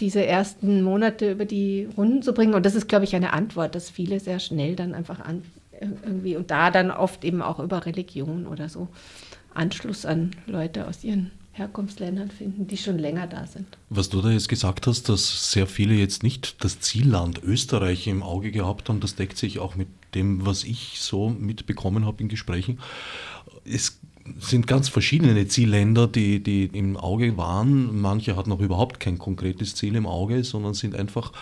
diese ersten Monate über die Runden zu bringen? Und das ist, glaube ich, eine Antwort, dass viele sehr schnell dann einfach an, irgendwie und da dann oft eben auch über Religion oder so Anschluss an Leute aus ihren Herkunftsländern finden, die schon länger da sind. Was du da jetzt gesagt hast, dass sehr viele jetzt nicht das Zielland Österreich im Auge gehabt haben, das deckt sich auch mit dem, was ich so mitbekommen habe in Gesprächen. Es sind ganz verschiedene Zielländer, die, die im Auge waren. Manche hatten noch überhaupt kein konkretes Ziel im Auge, sondern sind einfach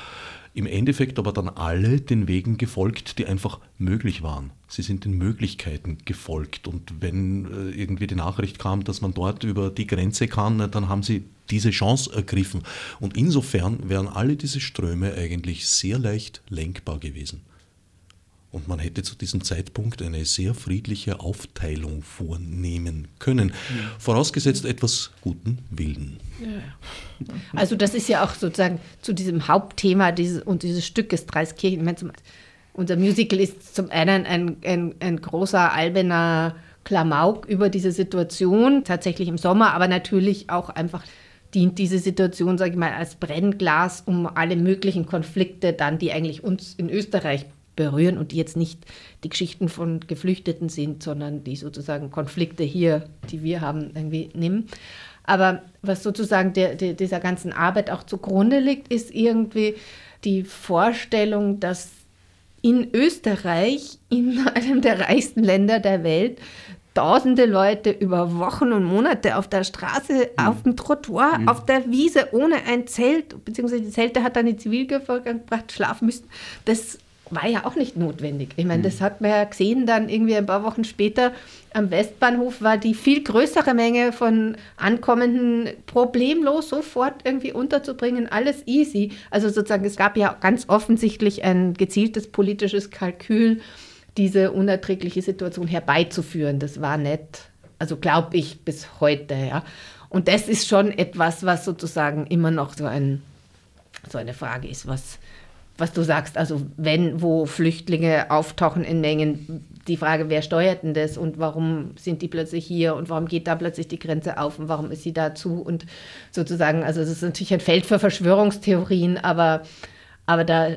im Endeffekt aber dann alle den Wegen gefolgt, die einfach möglich waren. Sie sind den Möglichkeiten gefolgt. Und wenn äh, irgendwie die Nachricht kam, dass man dort über die Grenze kann, dann haben sie diese Chance ergriffen. Und insofern wären alle diese Ströme eigentlich sehr leicht lenkbar gewesen. Und man hätte zu diesem Zeitpunkt eine sehr friedliche Aufteilung vornehmen können, vorausgesetzt etwas guten Willen. Ja. Also das ist ja auch sozusagen zu diesem Hauptthema dieses, und dieses Stückes Dreiskirchen. Unser Musical ist zum einen ein, ein, ein großer alberner Klamauk über diese Situation, tatsächlich im Sommer, aber natürlich auch einfach dient diese Situation, sage ich mal, als Brennglas, um alle möglichen Konflikte dann, die eigentlich uns in Österreich berühren und die jetzt nicht die Geschichten von Geflüchteten sind, sondern die sozusagen Konflikte hier, die wir haben, irgendwie nehmen. Aber was sozusagen der, der, dieser ganzen Arbeit auch zugrunde liegt, ist irgendwie die Vorstellung, dass in Österreich, in einem der reichsten Länder der Welt, tausende Leute über Wochen und Monate auf der Straße, mhm. auf dem Trottoir, mhm. auf der Wiese ohne ein Zelt, beziehungsweise die Zelte hat dann die Zivilbevölkerung gebracht, schlafen müssten. Das war ja auch nicht notwendig. Ich meine, das mhm. hat man ja gesehen, dann irgendwie ein paar Wochen später am Westbahnhof war die viel größere Menge von Ankommenden problemlos sofort irgendwie unterzubringen, alles easy. Also sozusagen, es gab ja ganz offensichtlich ein gezieltes politisches Kalkül, diese unerträgliche Situation herbeizuführen. Das war nett, also glaube ich bis heute, ja. Und das ist schon etwas, was sozusagen immer noch so, ein, so eine Frage ist, was was du sagst, also wenn, wo Flüchtlinge auftauchen in Mengen, die Frage, wer steuert denn das und warum sind die plötzlich hier und warum geht da plötzlich die Grenze auf und warum ist sie da zu und sozusagen, also es ist natürlich ein Feld für Verschwörungstheorien, aber, aber da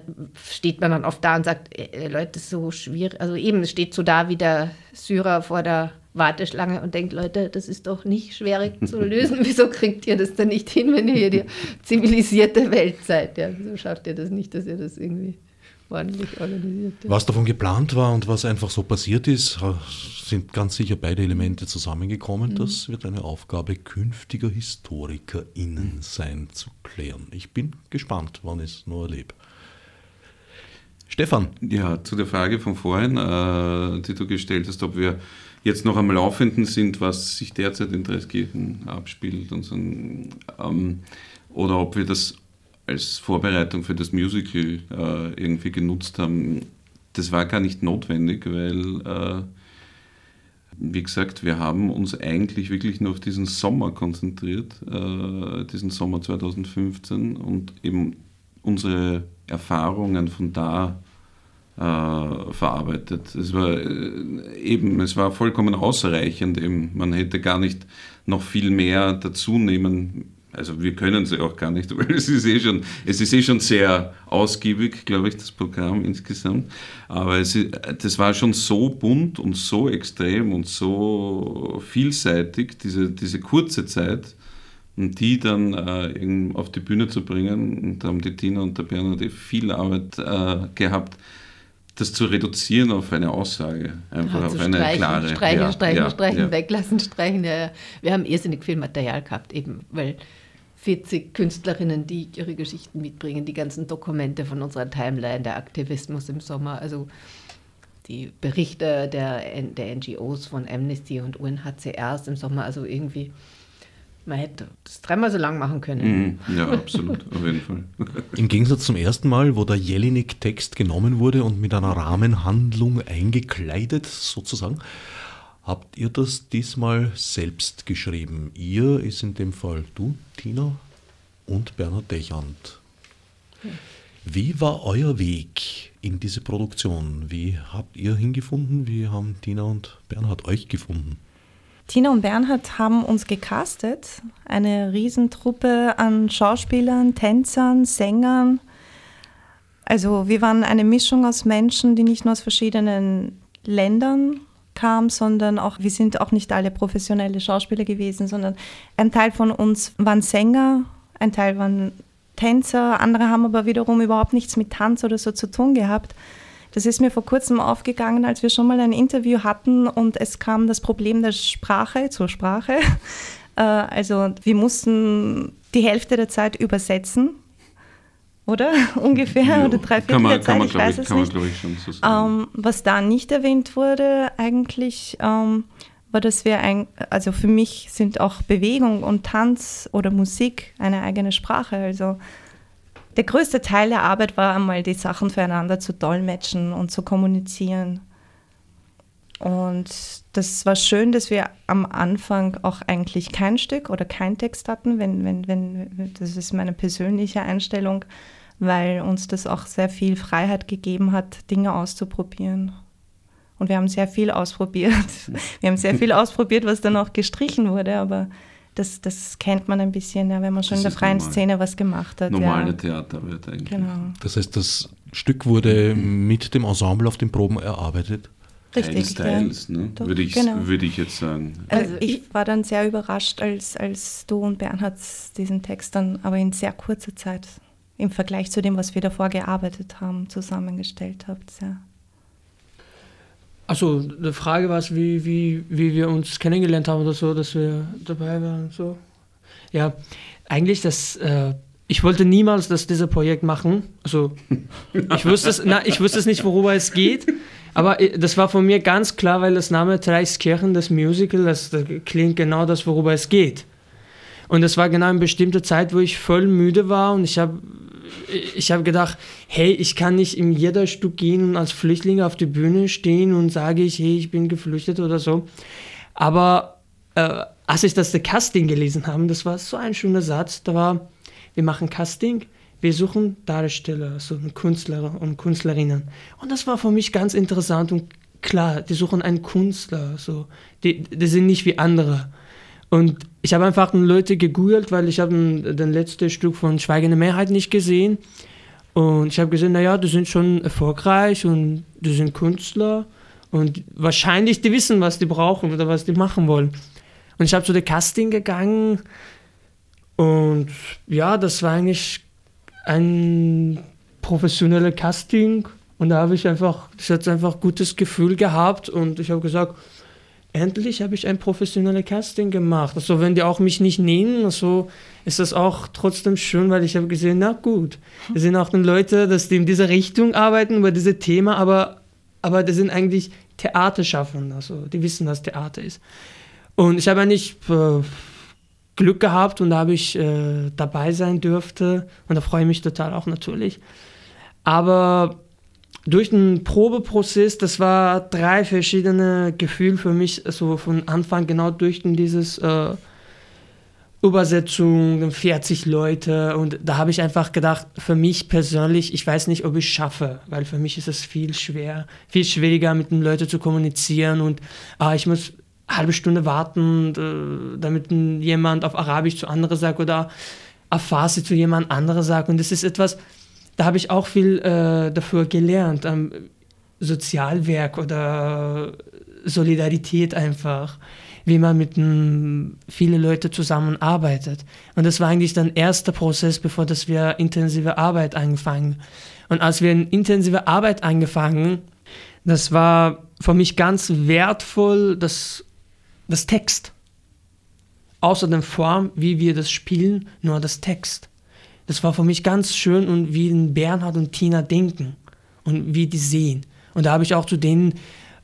steht man dann oft da und sagt, äh, Leute, das ist so schwierig, also eben, es steht so da wie der Syrer vor der Warteschlange und denkt, Leute, das ist doch nicht schwierig zu lösen. Wieso kriegt ihr das denn nicht hin, wenn ihr hier die zivilisierte Welt seid? Ja, wieso schafft ihr das nicht, dass ihr das irgendwie ordentlich organisiert? Ja? Was davon geplant war und was einfach so passiert ist, sind ganz sicher beide Elemente zusammengekommen. Mhm. Das wird eine Aufgabe künftiger HistorikerInnen sein, zu klären. Ich bin gespannt, wann ich es nur erlebe. Stefan. Ja, zu der Frage von vorhin, äh, die du gestellt hast, ob wir jetzt noch am Laufenden sind, was sich derzeit in Dreiskirchen abspielt und so, ähm, oder ob wir das als Vorbereitung für das Musical äh, irgendwie genutzt haben. Das war gar nicht notwendig, weil, äh, wie gesagt, wir haben uns eigentlich wirklich nur auf diesen Sommer konzentriert, äh, diesen Sommer 2015 und eben unsere Erfahrungen von da verarbeitet. Es war äh, eben, es war vollkommen ausreichend. Eben. Man hätte gar nicht noch viel mehr dazu nehmen. Also wir können sie auch gar nicht, weil es ist eh schon, es ist eh schon sehr ausgiebig, glaube ich, das Programm insgesamt. Aber es ist, das war schon so bunt und so extrem und so vielseitig, diese, diese kurze Zeit, und die dann äh, auf die Bühne zu bringen. Und da haben die Tina und der Bernhard viel Arbeit äh, gehabt, das zu reduzieren auf eine Aussage, einfach ja, auf eine streichen, klare. Streichen, ja, streichen, ja, streichen, weglassen, streichen. Wir haben irrsinnig viel Material gehabt, eben weil 40 Künstlerinnen, die ihre Geschichten mitbringen, die ganzen Dokumente von unserer Timeline, der Aktivismus im Sommer. Also die Berichte der, der NGOs von Amnesty und UNHCRs im Sommer. Also irgendwie, man hätte das dreimal so lang machen können. Mhm. Ja, absolut, auf jeden Fall. Im Gegensatz zum ersten Mal, wo der Jelinek-Text genommen wurde und mit einer Rahmenhandlung eingekleidet, sozusagen, habt ihr das diesmal selbst geschrieben. Ihr ist in dem Fall du, Tina, und Bernhard Dechand. Wie war euer Weg in diese Produktion? Wie habt ihr hingefunden? Wie haben Tina und Bernhard euch gefunden? Tina und Bernhard haben uns gecastet. Eine Riesentruppe an Schauspielern, Tänzern, Sängern. Also wir waren eine Mischung aus Menschen, die nicht nur aus verschiedenen Ländern kamen, sondern auch, wir sind auch nicht alle professionelle Schauspieler gewesen, sondern ein Teil von uns waren Sänger, ein Teil waren Tänzer, andere haben aber wiederum überhaupt nichts mit Tanz oder so zu tun gehabt. Das ist mir vor kurzem aufgegangen, als wir schon mal ein Interview hatten und es kam das Problem der Sprache zur Sprache. Äh, also wir mussten die Hälfte der Zeit übersetzen, oder? Ungefähr, Ja, oder drei Viertel man, der kann Zeit, man, ich weiß ich, es kann man, nicht. glaube ich, schon so sagen. Ähm, was da nicht erwähnt wurde eigentlich, ähm, war, dass wir, ein, also für mich sind auch Bewegung und Tanz oder Musik eine eigene Sprache. Also der größte Teil der Arbeit war einmal die Sachen füreinander zu dolmetschen und zu kommunizieren. Und das war schön, dass wir am Anfang auch eigentlich kein Stück oder kein Text hatten, wenn, wenn, wenn, das ist meine persönliche Einstellung, weil uns das auch sehr viel Freiheit gegeben hat, Dinge auszuprobieren. Und wir haben sehr viel ausprobiert. Wir haben sehr viel ausprobiert, was dann auch gestrichen wurde, aber das, das kennt man ein bisschen, ja, wenn man schon Das in der freien normal. Szene was gemacht hat. Normale ja. Theaterarbeit eigentlich. Genau. Das heißt, das Stück wurde mit dem Ensemble auf den Proben erarbeitet. Richtig. Teils, teils, ne? Doch, würde, ich, genau. würde ich jetzt sagen. Also Also ich ich- war dann sehr überrascht, als, als du und Bernhard diesen Text dann aber in sehr kurzer Zeit im Vergleich zu dem, was wir davor gearbeitet haben, zusammengestellt habt. Ja. Also, die Frage war es, wie, wie, wie wir uns kennengelernt haben oder so, dass wir dabei waren. So. Ja, eigentlich, das, äh, ich wollte niemals das dieses Projekt machen. Also, ich wusste, es, na, ich wusste es nicht, worüber es geht. Aber äh, das war von mir ganz klar, weil das Name Dreiskirchen, das Musical, das, das klingt genau das, worüber es geht. Und das war genau eine bestimmte Zeit, wo ich voll müde war und ich habe ich habe gedacht, hey, ich kann nicht in jeder Stück gehen und als Flüchtling auf die Bühne stehen und sage ich, hey, ich bin geflüchtet oder so. Aber äh, als ich das der Casting gelesen habe, das war so ein schöner Satz, da war, wir machen Casting, wir suchen Darsteller, so Künstler und Künstlerinnen. Und das war für mich ganz interessant und klar, die suchen einen Künstler, so. Die, die sind nicht wie andere. Und ich habe einfach Leute gegoogelt, weil ich habe das letzte Stück von Schweigende Mehrheit nicht gesehen. Und ich habe gesehen, naja, die sind schon erfolgreich und die sind Künstler. Und wahrscheinlich, die wissen, was die brauchen oder was die machen wollen. Und ich habe zu der Casting gegangen. Und ja, das war eigentlich ein professioneller Casting. Und da habe ich einfach, ich hatte einfach gutes Gefühl gehabt. Und ich habe gesagt, endlich habe ich ein professionelles Casting gemacht. Also wenn die auch mich nicht nehmen, so ist das auch trotzdem schön, weil ich habe gesehen, na gut, es sind auch dann Leute, dass die in dieser Richtung arbeiten, über dieses Thema, aber, aber das sind eigentlich Theaterschaffende, also die wissen, was Theater ist. Und ich habe eigentlich äh, Glück gehabt und da habe ich äh, dabei sein dürfte und da freue ich mich total auch natürlich. Aber durch den Probeprozess, das war drei verschiedene Gefühle für mich, also von Anfang genau durch dieses äh, Übersetzung, 40 Leute und da habe ich einfach gedacht, für mich persönlich, ich weiß nicht, ob ich schaffe, weil für mich ist es viel schwer, viel schwieriger mit den Leuten zu kommunizieren und ah, ich muss eine halbe Stunde warten, äh, damit jemand auf Arabisch zu anderen sagt oder auf Farsi zu jemand anderem sagt und das ist etwas, da habe ich auch viel äh, dafür gelernt, am Sozialwerk oder Solidarität einfach, wie man mit m, viele Leute zusammenarbeitet. Und das war eigentlich dann erster Prozess, bevor dass wir intensive Arbeit angefangen. Und als wir in intensive Arbeit angefangen, das war für mich ganz wertvoll, das, das Text. Außer der Form, wie wir das spielen, nur das Text. Das war für mich ganz schön und wie Bernhard und Tina denken und wie die sehen. Und da habe ich auch zu denen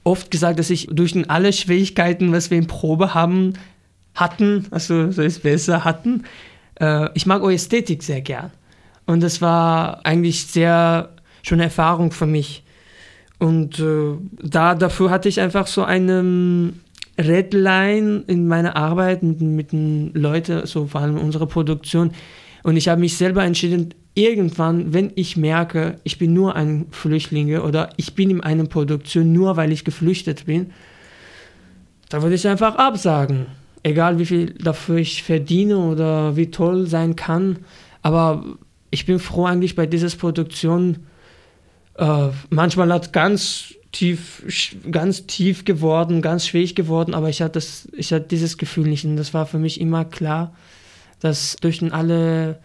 oft gesagt, dass ich durch alle Schwierigkeiten, was wir in Probe haben, hatten, also so ist besser, hatten, äh, ich mag eure Ästhetik sehr gern. Und das war eigentlich sehr schon eine Erfahrung für mich. Und äh, da dafür hatte ich einfach so eine Redline in meiner Arbeit mit, mit den Leuten, so vor allem in unserer Produktion. Und ich habe mich selber entschieden, irgendwann, wenn ich merke, ich bin nur ein Flüchtling oder ich bin in einer Produktion nur, weil ich geflüchtet bin, da würde ich einfach absagen. Egal wie viel dafür ich verdiene oder wie toll sein kann. Aber ich bin froh eigentlich bei dieser Produktion. Äh, manchmal hat ganz tief, ganz tief geworden, ganz schwierig geworden, aber ich hatte, das, ich hatte dieses Gefühl nicht. Und das war für mich immer klar, dass durch alle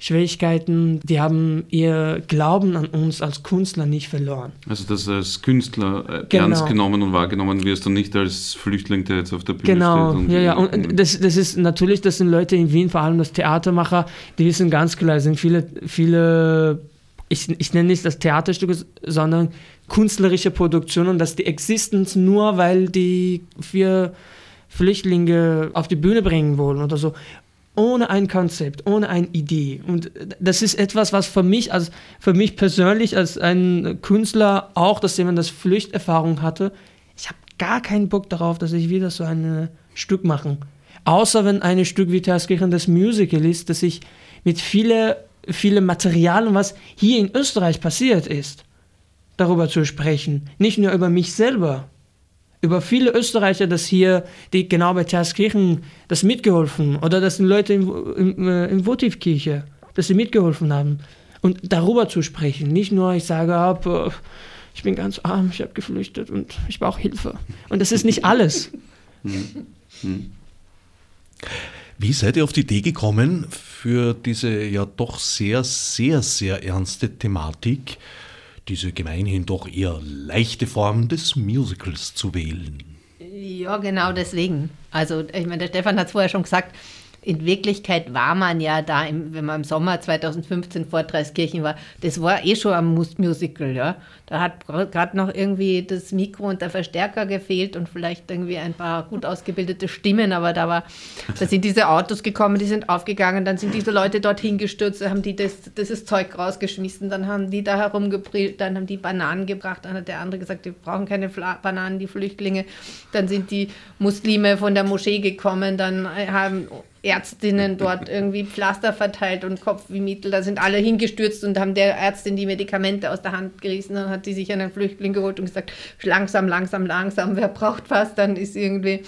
Schwierigkeiten, die haben ihr Glauben an uns als Künstler nicht verloren. Also dass du als Künstler äh, genau. ernst genommen und wahrgenommen wirst und nicht als Flüchtling, der jetzt auf der Bühne genau. steht. Genau, ja, ja. Und das, das ist natürlich, das sind Leute in Wien, vor allem das Theatermacher, die wissen ganz klar, es sind viele, viele, ich, ich nenne nicht das Theaterstücke, sondern künstlerische Produktionen, dass die Existenz nur, weil die vier Flüchtlinge auf die Bühne bringen wollen oder so ohne ein Konzept, ohne eine Idee. Und das ist etwas, was für mich, als für mich persönlich als ein Künstler, auch dass jemand das Flüchterfahrung hatte, ich habe gar keinen Bock darauf, dass ich wieder so ein Stück mache. Außer wenn ein Stück wie Terskirchen das Musical ist, dass ich mit viele, viele Materialien, was hier in Österreich passiert ist, darüber zu sprechen. Nicht nur über mich selber, über viele Österreicher, dass hier, die genau bei Terskirchen das mitgeholfen oder das sind Leute im, äh, im Votivkirche, dass sie mitgeholfen haben. Und darüber zu sprechen, nicht nur ich sage, ab, äh, ich bin ganz arm, ich habe geflüchtet und ich brauche Hilfe. Und das ist nicht alles. Wie seid ihr auf die Idee gekommen, für diese ja doch sehr, sehr, sehr ernste Thematik diese gemeinhin doch eher leichte Form des Musicals zu wählen. Ja, genau deswegen. Also, ich meine, der Stefan hat es vorher schon gesagt, in Wirklichkeit war man ja da, im, wenn man im Sommer 2015 vor Dreiskirchen war, das war eh schon ein Musical, ja. Da hat gerade noch irgendwie das Mikro und der Verstärker gefehlt und vielleicht irgendwie ein paar gut ausgebildete Stimmen, aber da war, da sind diese Autos gekommen, die sind aufgegangen, dann sind diese Leute dorthin gestürzt, haben die das, dieses Zeug rausgeschmissen, dann haben die da herumgebrillt, dann haben die Bananen gebracht, dann hat der andere gesagt, die brauchen keine Fla Bananen, die Flüchtlinge, dann sind die Muslime von der Moschee gekommen, dann haben Ärztinnen dort irgendwie Pflaster verteilt und Kopf wie Mittel. Da sind alle hingestürzt und haben der Ärztin die Medikamente aus der Hand gerissen. Dann hat die sich einen Flüchtling geholt und gesagt, langsam, langsam, langsam, wer braucht was? Dann ist irgendwie,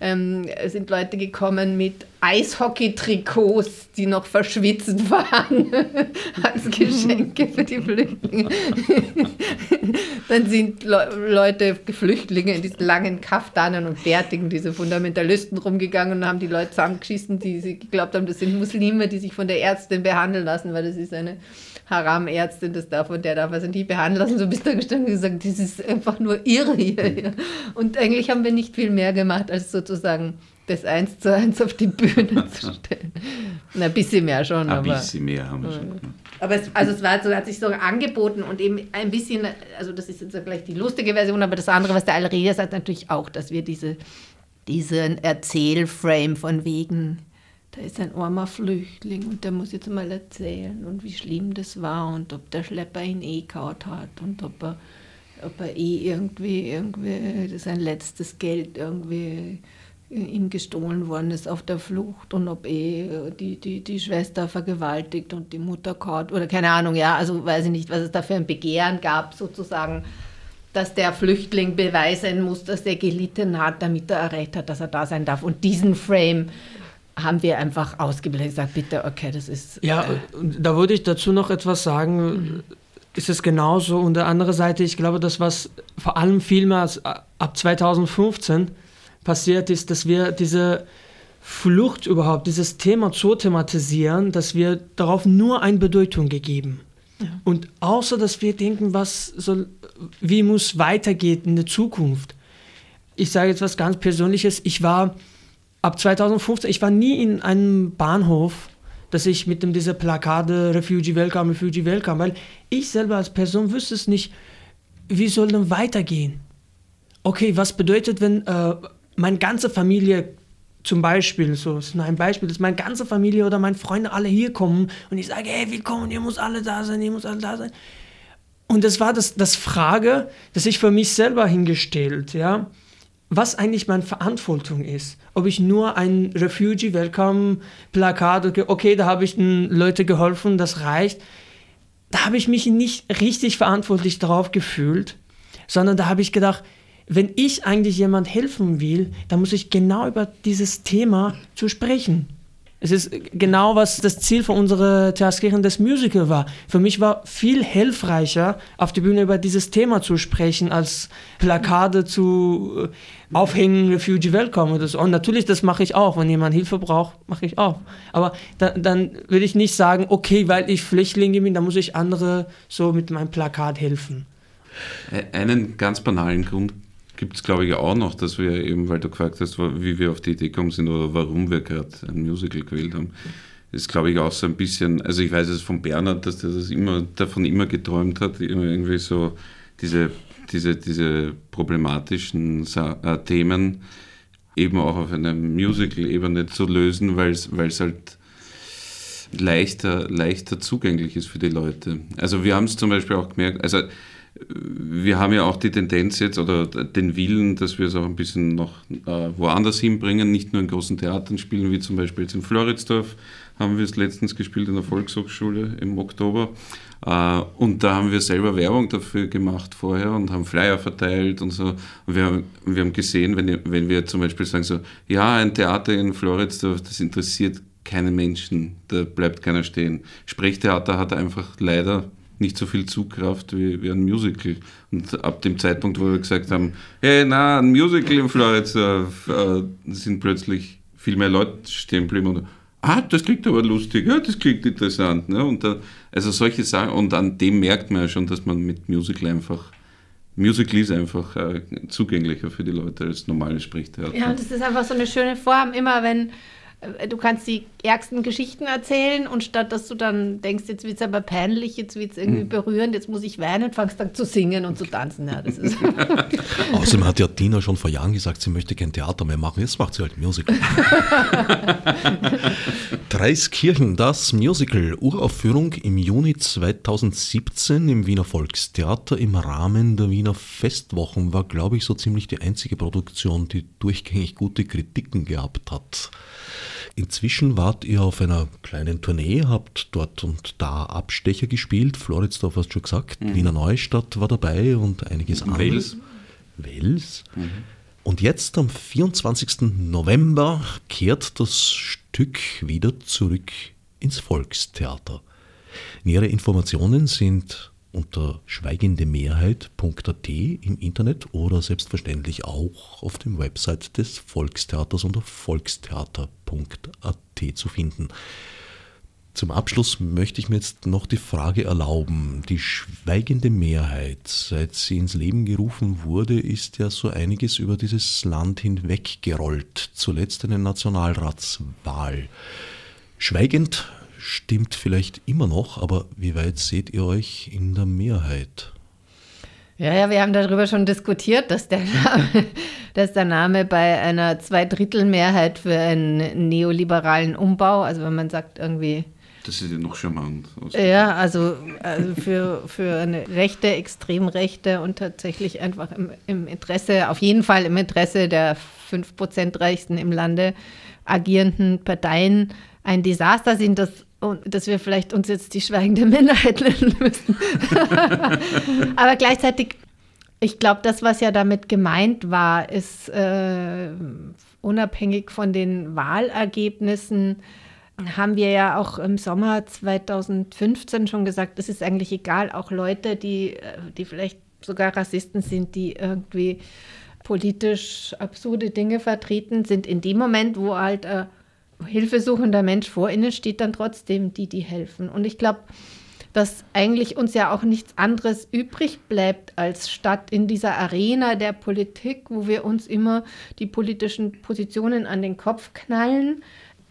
ähm, sind Leute gekommen mit Eishockey-Trikots, die noch verschwitzt waren, als Geschenke für die Flüchtlinge. Dann sind Le Leute, Flüchtlinge in diesen langen Kaftanen und Bärtigen, diese Fundamentalisten rumgegangen und haben die Leute zusammengeschissen, die sie geglaubt haben, das sind Muslime, die sich von der Ärztin behandeln lassen, weil das ist eine Haram-Ärztin, das darf und der darf also nicht behandeln lassen. So bist du gestanden und gesagt, das ist einfach nur irre hier. Und eigentlich haben wir nicht viel mehr gemacht, als sozusagen das eins zu eins auf die Bühne zu stellen. Na, ein bisschen mehr schon. Ein bisschen mehr haben wir schon gemacht. Aber es, also es war so, hat sich so angeboten und eben ein bisschen, also das ist jetzt gleich die lustige Version, aber das andere, was der Alredia sagt, natürlich auch, dass wir diese, diesen Erzählframe von wegen, da ist ein armer Flüchtling und der muss jetzt mal erzählen und wie schlimm das war und ob der Schlepper ihn eh kaut hat und ob er, ob er eh irgendwie, irgendwie sein letztes Geld irgendwie ihm gestohlen worden ist auf der Flucht und ob eh die, die, die Schwester vergewaltigt und die Mutter kaut oder keine Ahnung, ja, also weiß ich nicht, was es da für ein Begehren gab, sozusagen, dass der Flüchtling beweisen muss, dass er gelitten hat, damit er erreicht hat, dass er da sein darf. Und diesen Frame haben wir einfach ausgebildet und gesagt, bitte, okay, das ist. Ja, äh, da würde ich dazu noch etwas sagen. Mhm. Ist es genauso? Und der andere Seite, ich glaube, das, was vor allem vielmals ab 2015 passiert ist, dass wir diese Flucht überhaupt, dieses Thema zu thematisieren, dass wir darauf nur eine Bedeutung gegeben. Ja. Und außer dass wir denken, was soll, wie muss weitergehen in der Zukunft. Ich sage jetzt was ganz Persönliches. Ich war ab 2015, ich war nie in einem Bahnhof, dass ich mit dem dieser Plakate Refugee Welcome, Refugee Welcome, weil ich selber als Person wüsste es nicht, wie soll denn weitergehen? Okay, was bedeutet, wenn äh, meine ganze Familie zum Beispiel, so ist nur ein Beispiel, dass meine ganze Familie oder meine Freunde alle hier kommen und ich sage, hey, willkommen, ihr muss alle da sein, ihr muss alle da sein. Und das war das, das Frage, das ich für mich selber hingestellt, ja, was eigentlich meine Verantwortung ist. Ob ich nur ein Refugee Welcome Plakat, okay, da habe ich den Leuten geholfen, das reicht. Da habe ich mich nicht richtig verantwortlich darauf gefühlt, sondern da habe ich gedacht, wenn ich eigentlich jemand helfen will, dann muss ich genau über dieses Thema zu sprechen. Es ist genau, was das Ziel von unserer Theaterkirche des Musical war. Für mich war viel hilfreicher, auf der Bühne über dieses Thema zu sprechen, als Plakate zu äh, aufhängen, Refugee Welcome oder so. Und natürlich, das mache ich auch. Wenn jemand Hilfe braucht, mache ich auch. Aber da, dann will ich nicht sagen, okay, weil ich Flüchtlinge bin, dann muss ich andere so mit meinem Plakat helfen. Einen ganz banalen Grund gibt es, glaube ich, auch noch, dass wir eben, weil du gefragt hast, wie wir auf die Idee gekommen sind oder warum wir gerade ein Musical gewählt haben, ist, glaube ich, auch so ein bisschen, also ich weiß es von Bernhard, dass der das immer, davon immer geträumt hat, irgendwie so diese, diese, diese problematischen äh, Themen eben auch auf einer Musical-Ebene zu lösen, weil es halt leichter, leichter zugänglich ist für die Leute. Also wir haben es zum Beispiel auch gemerkt, also wir haben ja auch die Tendenz jetzt oder den Willen, dass wir es auch ein bisschen noch äh, woanders hinbringen, nicht nur in großen Theatern spielen, wie zum Beispiel jetzt in Floridsdorf haben wir es letztens gespielt in der Volkshochschule im Oktober. Äh, und da haben wir selber Werbung dafür gemacht vorher und haben Flyer verteilt und so. Und wir haben, wir haben gesehen, wenn, wenn wir zum Beispiel sagen so, ja, ein Theater in Floridsdorf, das interessiert keine Menschen, da bleibt keiner stehen. Sprechtheater hat einfach leider nicht so viel Zugkraft wie, wie ein Musical. Und ab dem Zeitpunkt, wo wir gesagt haben, hey, na, ein Musical in Florida, äh, sind plötzlich viel mehr Leute stehen geblieben und ah, das klingt aber lustig, ja, das klingt interessant. Ne? Und da, also solche Sachen, und an dem merkt man ja schon, dass man mit Musical einfach Musical ist einfach äh, zugänglicher für die Leute als normales Sprechtheater. Ja, das ist einfach so eine schöne Form. Immer wenn äh, du kannst die ärgsten Geschichten erzählen und statt dass du dann denkst, jetzt wird es aber peinlich, jetzt wird es irgendwie mhm. berührend, jetzt muss ich weinen, fangst dann zu singen und zu tanzen. Ja, das ist Außerdem hat ja Tina schon vor Jahren gesagt, sie möchte kein Theater mehr machen, jetzt macht sie halt Musical. Dreiskirchen, das Musical, Uraufführung im Juni 2017 im Wiener Volkstheater im Rahmen der Wiener Festwochen war, glaube ich, so ziemlich die einzige Produktion, die durchgängig gute Kritiken gehabt hat. Inzwischen wart ihr auf einer kleinen Tournee, habt dort und da Abstecher gespielt. Floridsdorf hast du schon gesagt, mhm. Wiener Neustadt war dabei und einiges anderes. Wels. Mhm. Und jetzt am 24. November kehrt das Stück wieder zurück ins Volkstheater. Nähere Informationen sind unter schweigendemehrheit.at im Internet oder selbstverständlich auch auf dem Website des Volkstheaters unter volkstheater.at zu finden. Zum Abschluss möchte ich mir jetzt noch die Frage erlauben. Die schweigende Mehrheit, seit sie ins Leben gerufen wurde, ist ja so einiges über dieses Land hinweggerollt. Zuletzt eine Nationalratswahl. Schweigend stimmt vielleicht immer noch, aber wie weit seht ihr euch in der Mehrheit? Ja, ja, wir haben darüber schon diskutiert, dass der Name, dass der Name bei einer Zweidrittelmehrheit für einen neoliberalen Umbau, also wenn man sagt irgendwie. Das ist ja noch charmant. Ja, also, also für, für eine rechte, extrem rechte und tatsächlich einfach im, im Interesse, auf jeden Fall im Interesse der 5% reichsten im Lande agierenden Parteien ein Desaster sind, das und dass wir vielleicht uns jetzt die schweigende Minderheit nennen müssen. Aber gleichzeitig, ich glaube, das, was ja damit gemeint war, ist äh, unabhängig von den Wahlergebnissen, haben wir ja auch im Sommer 2015 schon gesagt, es ist eigentlich egal, auch Leute, die, äh, die vielleicht sogar Rassisten sind, die irgendwie politisch absurde Dinge vertreten, sind in dem Moment, wo halt äh, hilfesuchender Mensch vor ihnen steht, dann trotzdem die, die helfen. Und ich glaube, dass eigentlich uns ja auch nichts anderes übrig bleibt, als statt in dieser Arena der Politik, wo wir uns immer die politischen Positionen an den Kopf knallen,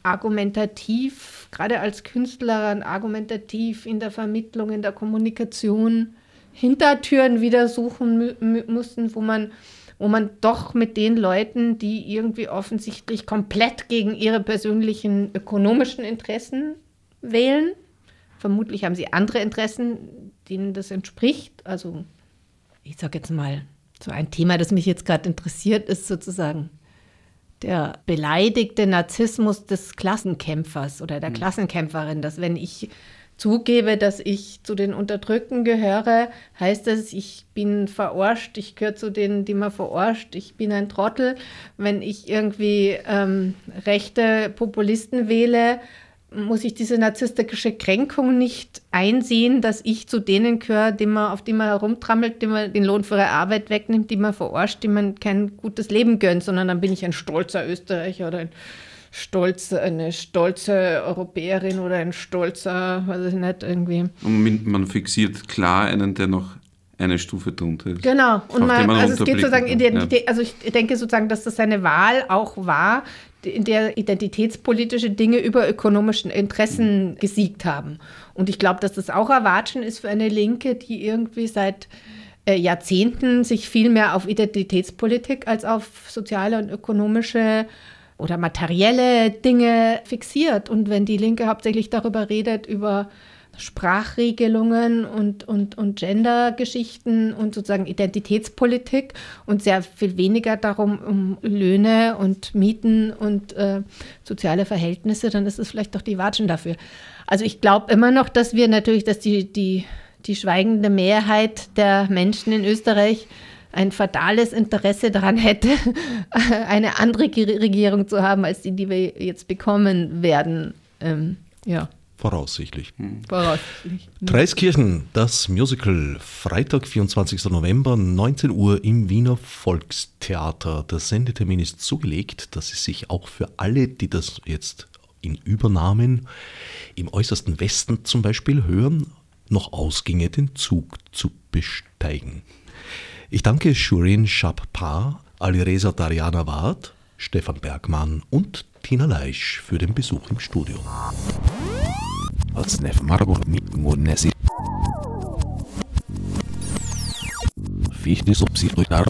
argumentativ, gerade als Künstlerin, argumentativ in der Vermittlung, in der Kommunikation Hintertüren wieder suchen mussten, wo man, wo man doch mit den Leuten, die irgendwie offensichtlich komplett gegen ihre persönlichen ökonomischen Interessen wählen, vermutlich haben sie andere Interessen, denen das entspricht. Also ich sage jetzt mal, so ein Thema, das mich jetzt gerade interessiert, ist sozusagen der beleidigte Narzissmus des Klassenkämpfers oder der mhm. Klassenkämpferin, dass wenn ich zugebe, dass ich zu den Unterdrückten gehöre, heißt das, ich bin verarscht, ich gehöre zu denen, die man verarscht, ich bin ein Trottel. Wenn ich irgendwie ähm, rechte Populisten wähle, muss ich diese narzisstische Kränkung nicht einsehen, dass ich zu denen gehöre, die man, auf die man herumtrammelt, die man den Lohn für ihre Arbeit wegnimmt, die man verarscht, die man kein gutes Leben gönnt, sondern dann bin ich ein stolzer Österreicher oder ein stolz, eine stolze Europäerin oder ein stolzer, weiß ich nicht, irgendwie. Und man fixiert klar einen, der noch eine Stufe drunter ist. Genau. Und man, man also es geht sozusagen Identität, ja. also ich denke sozusagen, dass das seine Wahl auch war, in der identitätspolitische Dinge über ökonomischen Interessen mhm. gesiegt haben. Und ich glaube, dass das auch Erwatschen ist für eine Linke, die irgendwie seit äh, Jahrzehnten sich viel mehr auf Identitätspolitik als auf soziale und ökonomische oder materielle Dinge fixiert. Und wenn die Linke hauptsächlich darüber redet, über Sprachregelungen und, und, und Gendergeschichten und sozusagen Identitätspolitik und sehr viel weniger darum um Löhne und Mieten und äh, soziale Verhältnisse, dann ist es vielleicht doch die Watschen dafür. Also ich glaube immer noch, dass wir natürlich, dass die, die, die schweigende Mehrheit der Menschen in Österreich ein fatales Interesse daran hätte, eine andere Regierung zu haben, als die, die wir jetzt bekommen werden. Ähm, ja. Voraussichtlich. Hm. Voraussichtlich. Dreiskirchen, das Musical, Freitag, 24. November, 19 Uhr im Wiener Volkstheater. Der Sendetermin ist zugelegt, dass es sich auch für alle, die das jetzt in Übernahmen im äußersten Westen zum Beispiel hören, noch ausginge, den Zug zu besteigen. Ich danke Shurin Shappa, Alireza Dariana Ward, Stefan Bergmann und Tina Leisch für den Besuch im Studio. Mit Murnesi. Fichtes Obsidionar.